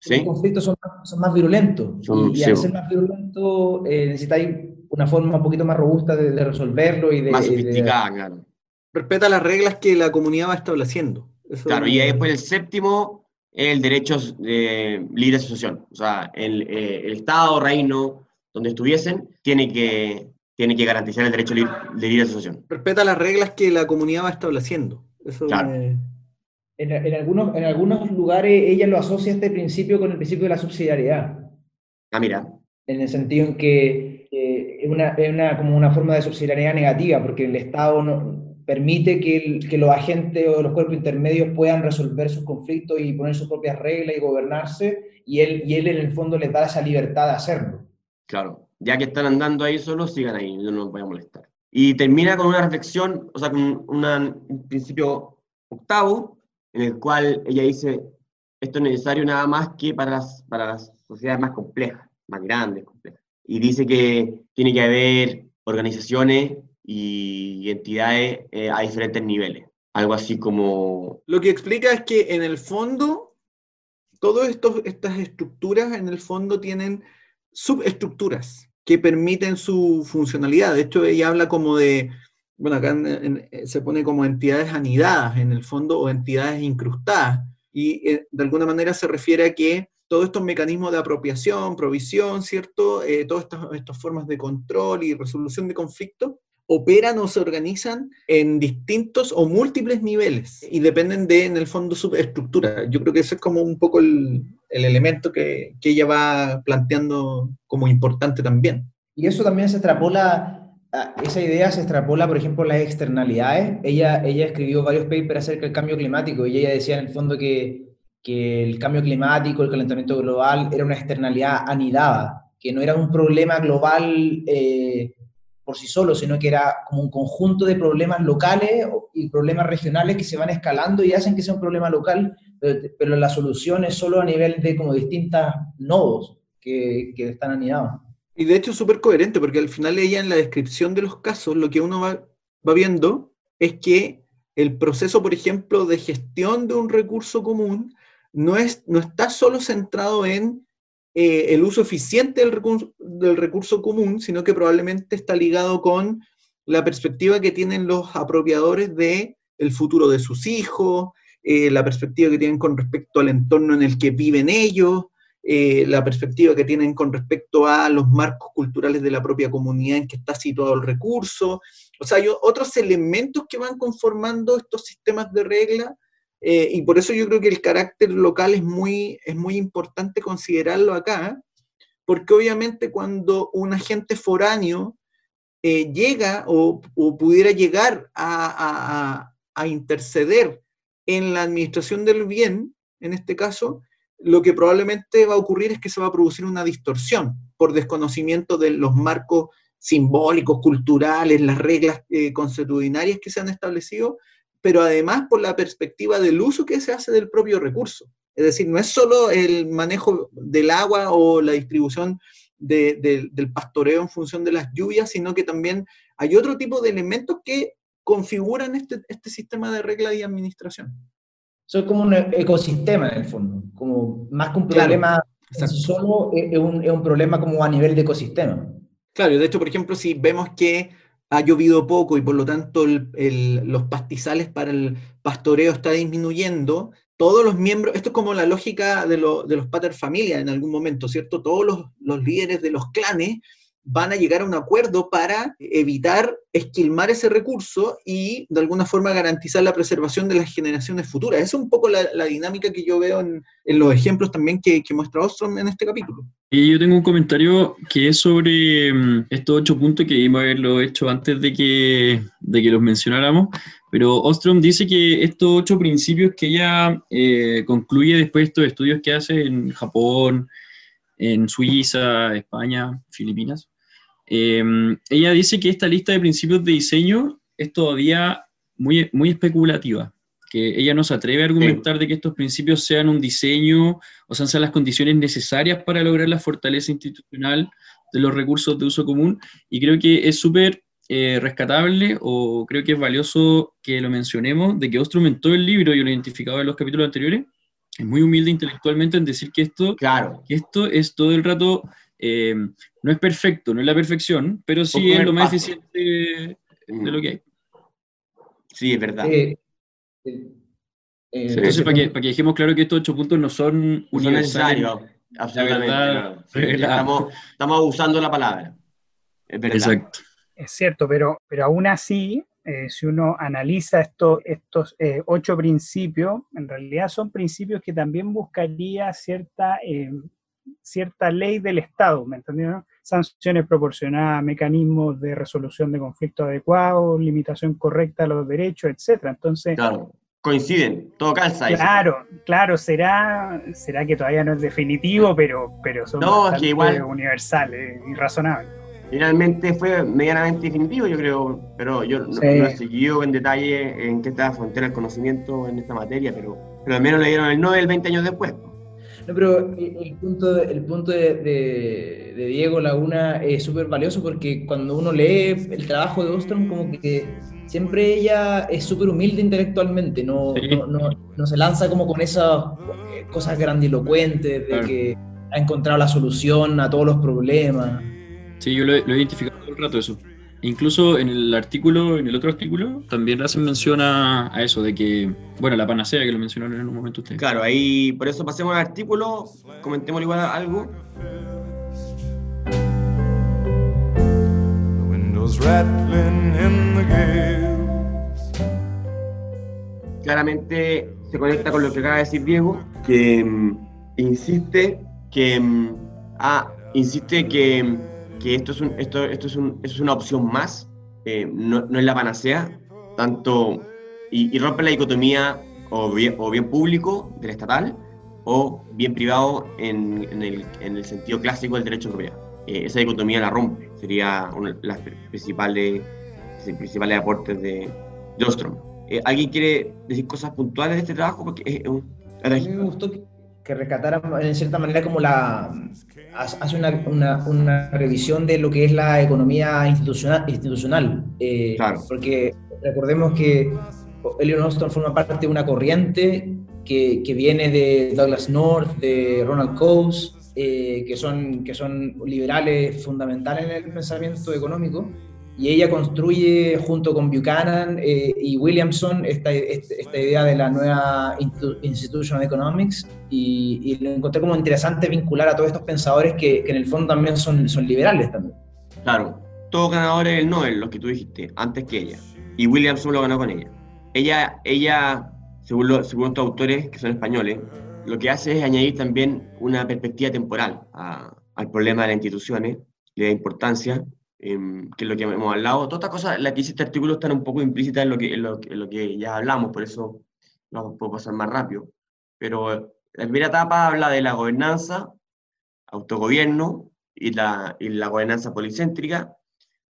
¿Sí? Los conflictos son, son más virulentos y, al ser más virulentos eh, necesitáis una forma un poquito más robusta de, resolverlo y de... Más sofisticada, claro. Respeta las reglas que la comunidad va estableciendo. claro, y después el séptimo es el derecho de libre asociación. O sea, el, eh, el Estado, reino, donde estuviesen, tiene que, tiene que garantizar el derecho de libre asociación. Respeta las reglas que la comunidad va estableciendo. Eso claro. en, algunos, en algunos lugares ella lo asocia este principio con el principio de la subsidiariedad. Ah, mira. En el sentido en que es, una, es una, como una forma de subsidiariedad negativa, porque el Estado no, permite que, los agentes o los cuerpos intermedios puedan resolver sus conflictos y poner sus propias reglas y gobernarse, y él, y él en el fondo les da esa libertad de hacerlo. Claro, ya que están andando ahí solos, sigan ahí, no nos voy a molestar. Y termina con una reflexión, o sea, con un principio octavo, en el cual ella dice, esto es necesario nada más que para las, para las sociedades más complejas, más grandes, complejas. Y dice que tiene que haber organizaciones y entidades eh, a diferentes niveles. Algo así como... Lo que explica es que en el fondo, todas estas estructuras en el fondo tienen subestructuras que permiten su funcionalidad. De hecho, ella habla como de, bueno, acá se pone como entidades anidadas en el fondo o entidades incrustadas. Y eh, de alguna manera se refiere a que todos estos mecanismos de apropiación, provisión, ¿cierto? Eh, todas estas, estas, formas de control y resolución de conflictos operan o se organizan en distintos o múltiples niveles y dependen de, en el fondo, subestructura. Yo creo que ese es como un poco el, el elemento que, que, ella va planteando como importante también. Y eso también se extrapola, esa idea se extrapola, por ejemplo, las externalidades. Ella, ella escribió varios papers acerca del cambio climático y ella decía en el fondo que, que el cambio climático, el calentamiento global, era una externalidad anidada, que no era un problema global. Eh, por sí solo, sino que era como un conjunto de problemas locales y problemas regionales que se van escalando y hacen que sea un problema local, pero, la solución es solo a nivel de como distintos nodos que, que están anidados. Y de hecho es súper coherente, porque al final ella en la descripción de los casos, lo que uno va, va viendo es que el proceso, por ejemplo, de gestión de un recurso común no, es, no está solo centrado en eh, el uso eficiente del recurso, común, sino que probablemente está ligado con la perspectiva que tienen los apropiadores de el futuro de sus hijos, eh, la perspectiva que tienen con respecto al entorno en el que viven ellos, eh, la perspectiva que tienen con respecto a los marcos culturales de la propia comunidad en que está situado el recurso. O sea, hay otros elementos que van conformando estos sistemas de regla eh, y por eso yo creo que el carácter local es muy, es muy importante considerarlo acá, porque obviamente cuando un agente foráneo eh, llega o, pudiera llegar a, interceder en la administración del bien, en este caso, lo que probablemente va a ocurrir es que se va a producir una distorsión por desconocimiento de los marcos simbólicos, culturales, las reglas eh, consuetudinarias que se han establecido, pero además por la perspectiva del uso que se hace del propio recurso. Es decir, no es solo el manejo del agua o la distribución del pastoreo en función de las lluvias, sino que también hay otro tipo de elementos que configuran este, este sistema de regla y administración. Eso es como un ecosistema en el fondo, como más que un problema solo, es un, es un problema como a nivel de ecosistema. Claro, de hecho, por ejemplo, si vemos que ha llovido poco y por lo tanto los pastizales para el pastoreo está disminuyendo, todos los miembros, esto es como la lógica de, de los pater familia en algún momento, ¿cierto? Todos los, los líderes de los clanes van a llegar a un acuerdo para evitar esquilmar ese recurso y de alguna forma garantizar la preservación de las generaciones futuras. Esa es un poco la, dinámica que yo veo en, los ejemplos también que, muestra Ostrom en este capítulo. Y yo tengo un comentario que es sobre mm, estos ocho puntos que debimos haberlo hecho antes de que, de que los mencionáramos, pero Ostrom dice que estos ocho principios que ella eh, concluye después de estos estudios que hace en Japón, en Suiza, España, Filipinas, Em, ella dice que esta lista de principios de diseño es todavía muy, muy especulativa, que ella no se atreve a argumentar de que estos principios sean un diseño o sean las condiciones necesarias para lograr la fortaleza institucional de los recursos de uso común, y creo que es súper eh, rescatable o creo que es valioso que lo mencionemos, de que Ostrom en todo el libro, y lo identificado en los capítulos anteriores, es muy humilde intelectualmente en decir que esto, claro. que esto es todo el rato eh, no es perfecto, no es la perfección, pero sí es lo más eficiente de, lo que hay. Sí, es verdad. Eh, eh, Eh, entonces, para que, para que dejemos claro que estos ocho puntos no son necesarios. Absolutamente. estamos, estamos abusando la palabra. Es Exacto. Es cierto, pero, pero aún así, eh, si uno analiza esto, estos eh, ocho principios, en realidad son principios que también buscaría cierta, cierta ley del Estado, ¿me entendieron? Sanciones proporcionadas, mecanismos de resolución de conflictos adecuados, limitación correcta de los derechos, etc. Entonces, claro coinciden, todo calza. Claro, claro, será, será que todavía no es definitivo, pero, pero son no, es que igual, universales y razonables. Finalmente fue medianamente definitivo, yo creo, pero yo no, he seguido en detalle en qué está la frontera del conocimiento en esta materia, pero, pero al menos le dieron el Nobel 20 años después. No, pero el punto, el punto de, de Diego Laguna es súper valioso porque cuando uno lee el trabajo de Ostrom, como que siempre ella es súper humilde intelectualmente, no, no, no, se lanza como con esas eh, cosas grandilocuentes de que ha encontrado la solución a todos los problemas. Sí, yo lo, he identificado todo el rato eso. Incluso en el artículo, en el otro artículo, también hacen mención a, eso, de que, bueno, la panacea que lo mencionaron en un momento ustedes. Claro, ahí, por eso pasemos al artículo, comentemos igual algo. Claramente se conecta con lo que acaba de decir Diego, que mm, insiste que mm, ah, insiste que, que, esto, es un, esto, esto, es un, es una opción más, eh, no, no, es la panacea, tanto y, rompe la dicotomía o bien, o bien público del estatal o bien privado en, en, el, en el sentido clásico del derecho europeo. Eh, esa dicotomía la rompe. Sería uno de los principales, principales aportes de, Ostrom. Eh, ¿Alguien quiere decir cosas puntuales de este trabajo? Porque a mí me gustó que, rescatara en cierta manera como la hace una, una, una, revisión de lo que es la economía institucional, institucional eh, porque recordemos que Elion Ostrom forma parte de una corriente que, que, viene de Douglas North, de Ronald Coase, eh, que, son, que son liberales fundamentales en el pensamiento económico, y ella construye junto con Buchanan eh, y Williamson esta, esta, idea de la nueva Institutional Economics, y, y, lo encontré como interesante vincular a todos estos pensadores que, que en el fondo también son, son liberales también. Claro, todos ganadores del Nobel, los que tú dijiste, antes que ella, y Williamson lo ganó con ella. Ella, ella según, según estos autores, que son españoles, lo que hace es añadir también una perspectiva temporal al problema de las instituciones, le da importancia, que es lo que hemos hablado. Todas estas cosas, las que dice este artículo, están un poco implícitas en lo que, en lo, lo que ya hablamos, por eso no puedo pasar más rápido. Pero la primera etapa habla de la gobernanza, autogobierno y la, y la gobernanza policéntrica.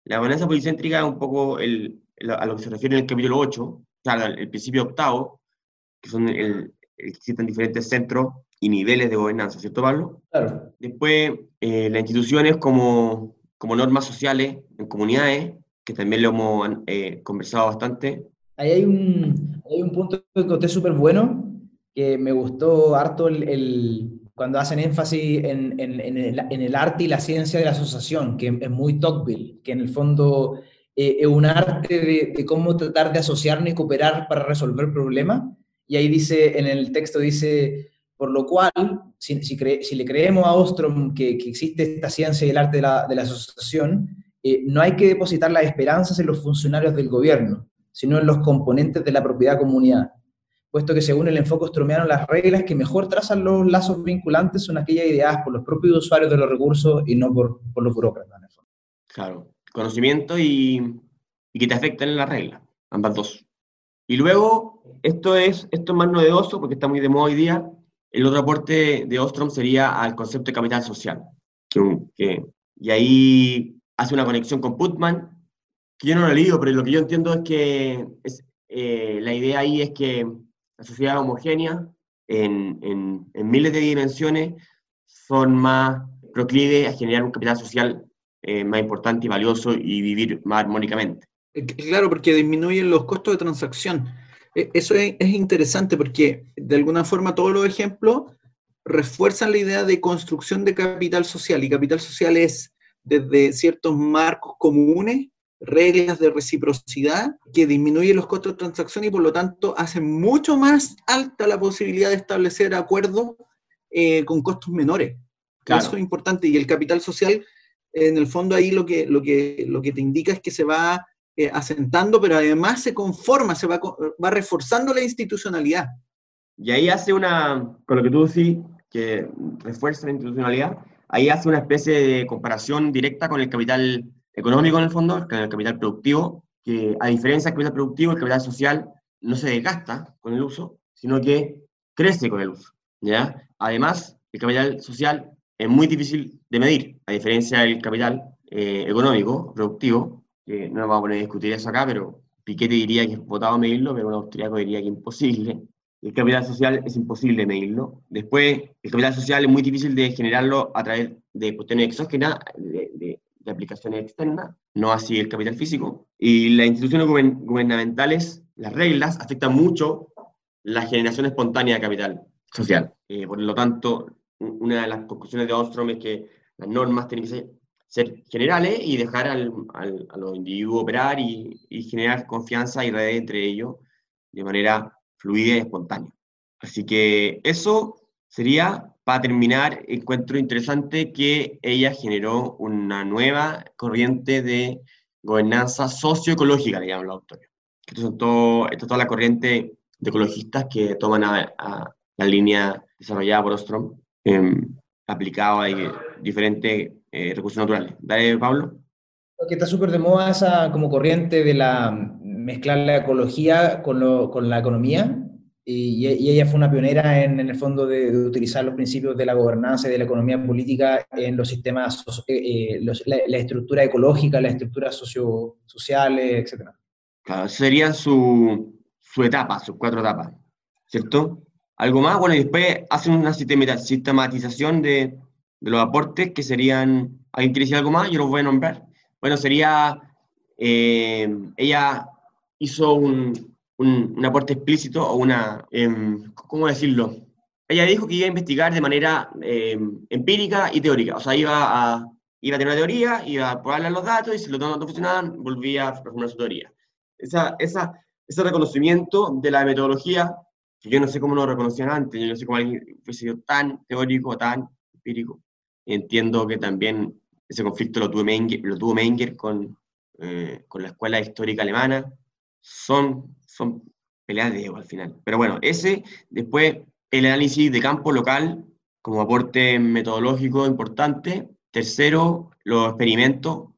La gobernanza policéntrica es un poco el, a lo que se refiere en el capítulo 8, o sea, el principio octavo, que son el, existen diferentes centros y niveles de gobernanza, ¿cierto, Pablo? Claro. Después, eh, las instituciones como, como normas sociales en comunidades, que también lo hemos eh, conversado bastante. Ahí hay un, hay un punto que encontré súper bueno, que me gustó harto el, el cuando hacen énfasis en, en, en, el, en, el, arte y la ciencia de la asociación, que es muy Tocqueville, que en el fondo eh, es un arte de, de, cómo tratar de asociarnos y cooperar para resolver problemas y ahí dice, en el texto dice, por lo cual, si, si, le creemos a Ostrom que, existe esta ciencia y el arte de la, de la asociación, eh, no hay que depositar las esperanzas en los funcionarios del gobierno, sino en los componentes de la propiedad comunidad, puesto que según el enfoque ostromiano, las reglas que mejor trazan los lazos vinculantes son aquellas ideadas por los propios usuarios de los recursos y no por, por los burócratas. Claro, conocimiento y, y que te afecten en la regla, ambas dos. Y luego, esto es, esto es más novedoso porque está muy de moda hoy día. El otro aporte de Ostrom sería al concepto de capital social. Que, y ahí hace una conexión con Putman, que yo no lo he leído, pero lo que yo entiendo es que es, eh, la idea ahí es que la sociedad homogénea, en, en, en, miles de dimensiones, son más proclives a generar un capital social eh, más importante y valioso y vivir más armónicamente. Eh, claro, porque disminuyen los costos de transacción. E, eso es, interesante porque de alguna forma todos los ejemplos refuerzan la idea de construcción de capital social y capital social es desde ciertos marcos comunes reglas de reciprocidad que disminuyen los costos de transacción y por lo tanto hacen mucho más alta la posibilidad de establecer acuerdos eh, con costos menores. Eso es importante. Y el capital social, en el fondo ahí lo que, lo que, lo que te indica es que se va eh, asentando, pero además se conforma, se va, va reforzando la institucionalidad. Y ahí hace una, con lo que tú decís, que refuerza la institucionalidad, ahí hace una especie de comparación directa con el capital económico en el fondo, con el capital productivo, que a diferencia del capital productivo, el capital social no se desgasta con el uso, sino que crece con el uso. ¿ya? Además, el capital social es muy difícil de medir, a diferencia del capital eh, económico, productivo, no vamos a poner a discutir eso acá, pero Piketty diría que es votado medirlo, pero un austríaco diría que imposible. El capital social es imposible medirlo. Después, el capital social es muy difícil de generarlo a través de cuestiones exógenas, de, de, aplicaciones externas, no así el capital físico. Y las instituciones gubernamentales, las reglas, afectan mucho la generación espontánea de capital social. Eh, por lo tanto, una de las conclusiones de Ostrom es que las normas tienen que ser, generales y dejar al, al, a los individuos operar y, y, generar confianza y redes entre ellos de manera fluida y espontánea. Así que eso sería, para terminar, encuentro interesante que ella generó una nueva corriente de gobernanza socioecológica, le llaman los autores. Esto, esto es toda la corriente de ecologistas que toman a la línea desarrollada por Ostrom, eh, aplicado a diferentes eh, recursos naturales. Dale, Pablo. Que está súper de moda esa como corriente de la mezclar la ecología con, lo, con la economía. Y, y, ella fue una pionera en, en el fondo de, de, utilizar los principios de la gobernanza y de la economía política en los sistemas, eh, eh, los, la, la, estructura ecológica, las estructuras socio, sociales, etc. Claro, sería su, su etapa, sus cuatro etapas, ¿cierto? algo más. Bueno, y después hacen una sistematización de, de los aportes que serían, ¿alguien quiere decir algo más? Yo los voy a nombrar. Bueno, sería, eh, ella hizo un, un, un, aporte explícito o una, eh, ¿cómo decirlo? Ella dijo que iba a investigar de manera eh, empírica y teórica, o sea, iba a, iba a tener una teoría, iba a probarle los datos y si los datos no funcionaban, volvía a reformular su teoría. Esa, esa, ese reconocimiento de la metodología que yo no sé cómo lo reconocían antes, yo no sé cómo alguien fuese sido tan teórico, tan empírico. Entiendo que también ese conflicto lo tuvo Menger, lo tuvo Menger con, eh, con la escuela histórica alemana. Son, son peleas de ego al final. Pero bueno, ese, después el análisis de campo local como aporte metodológico importante. Tercero, los experimentos,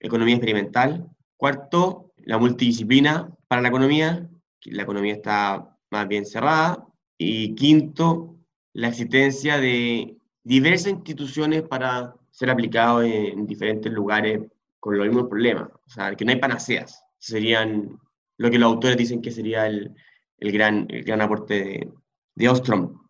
economía experimental. Cuarto, la multidisciplina para la economía. La economía está más bien cerrada. Y quinto, la existencia de diversas instituciones para ser aplicados en diferentes lugares con los mismos problemas. O sea, que no hay panaceas. Serían lo que los autores dicen que sería el, el gran, el gran aporte de, de Ostrom.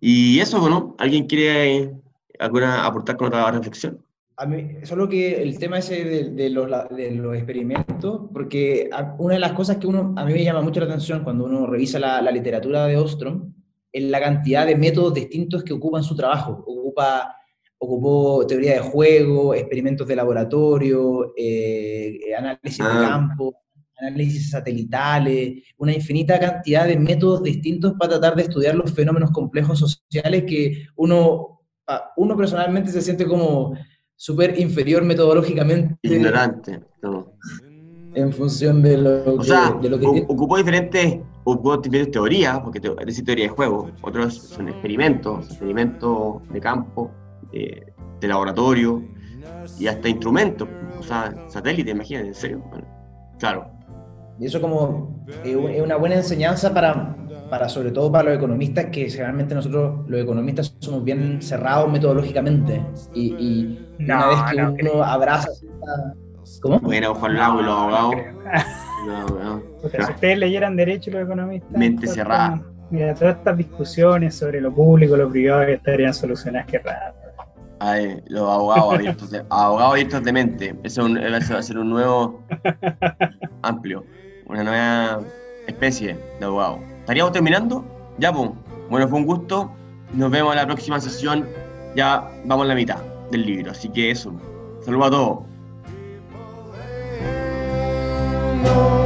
Y eso, ¿no? ¿Alguien quiere alguna, aportar con otra reflexión? A mí, solo que el tema ese de, de, los, de, los, experimentos, porque una de las cosas que uno, a mí me llama mucho la atención cuando uno revisa la, la literatura de Ostrom, es la cantidad de métodos distintos que ocupa en su trabajo. Ocupa, ocupó teoría de juego, experimentos de laboratorio, eh, análisis ah. de campo, análisis satelitales, una infinita cantidad de métodos distintos para tratar de estudiar los fenómenos complejos sociales que uno, uno personalmente se siente como súper inferior metodológicamente. Ignorante, no. En función de lo, o que, sea, de lo que ocupó diferentes, ocupó diferentes teorías, porque te, es decir, teoría de juego, otros son experimentos, experimentos de campo, de, de laboratorio, y hasta instrumentos, o sea, satélite, imagínate, en serio. Bueno, claro. Y eso como es una buena enseñanza para, para, sobre todo para los economistas, que generalmente nosotros los economistas somos bien cerrados metodológicamente. Y, y no, una vez que no, uno creo. abraza... ¿Cómo? Bueno, Juan Lago y los abogados... No, no. si ustedes leyeran Derecho los economistas... Mente cerrada. Mira, todas estas discusiones sobre lo público, lo privado estarían solucionadas que raro. Ay, los abogados abiertos de, abogados abiertos de mente. Eso va a ser un nuevo amplio, una nueva especie de abogado. ¿Estaríamos terminando? Ya, pues. Bueno, fue un gusto. Nos vemos en la próxima sesión. Ya vamos a la mitad del libro. Así que eso. Saludos a todos. know.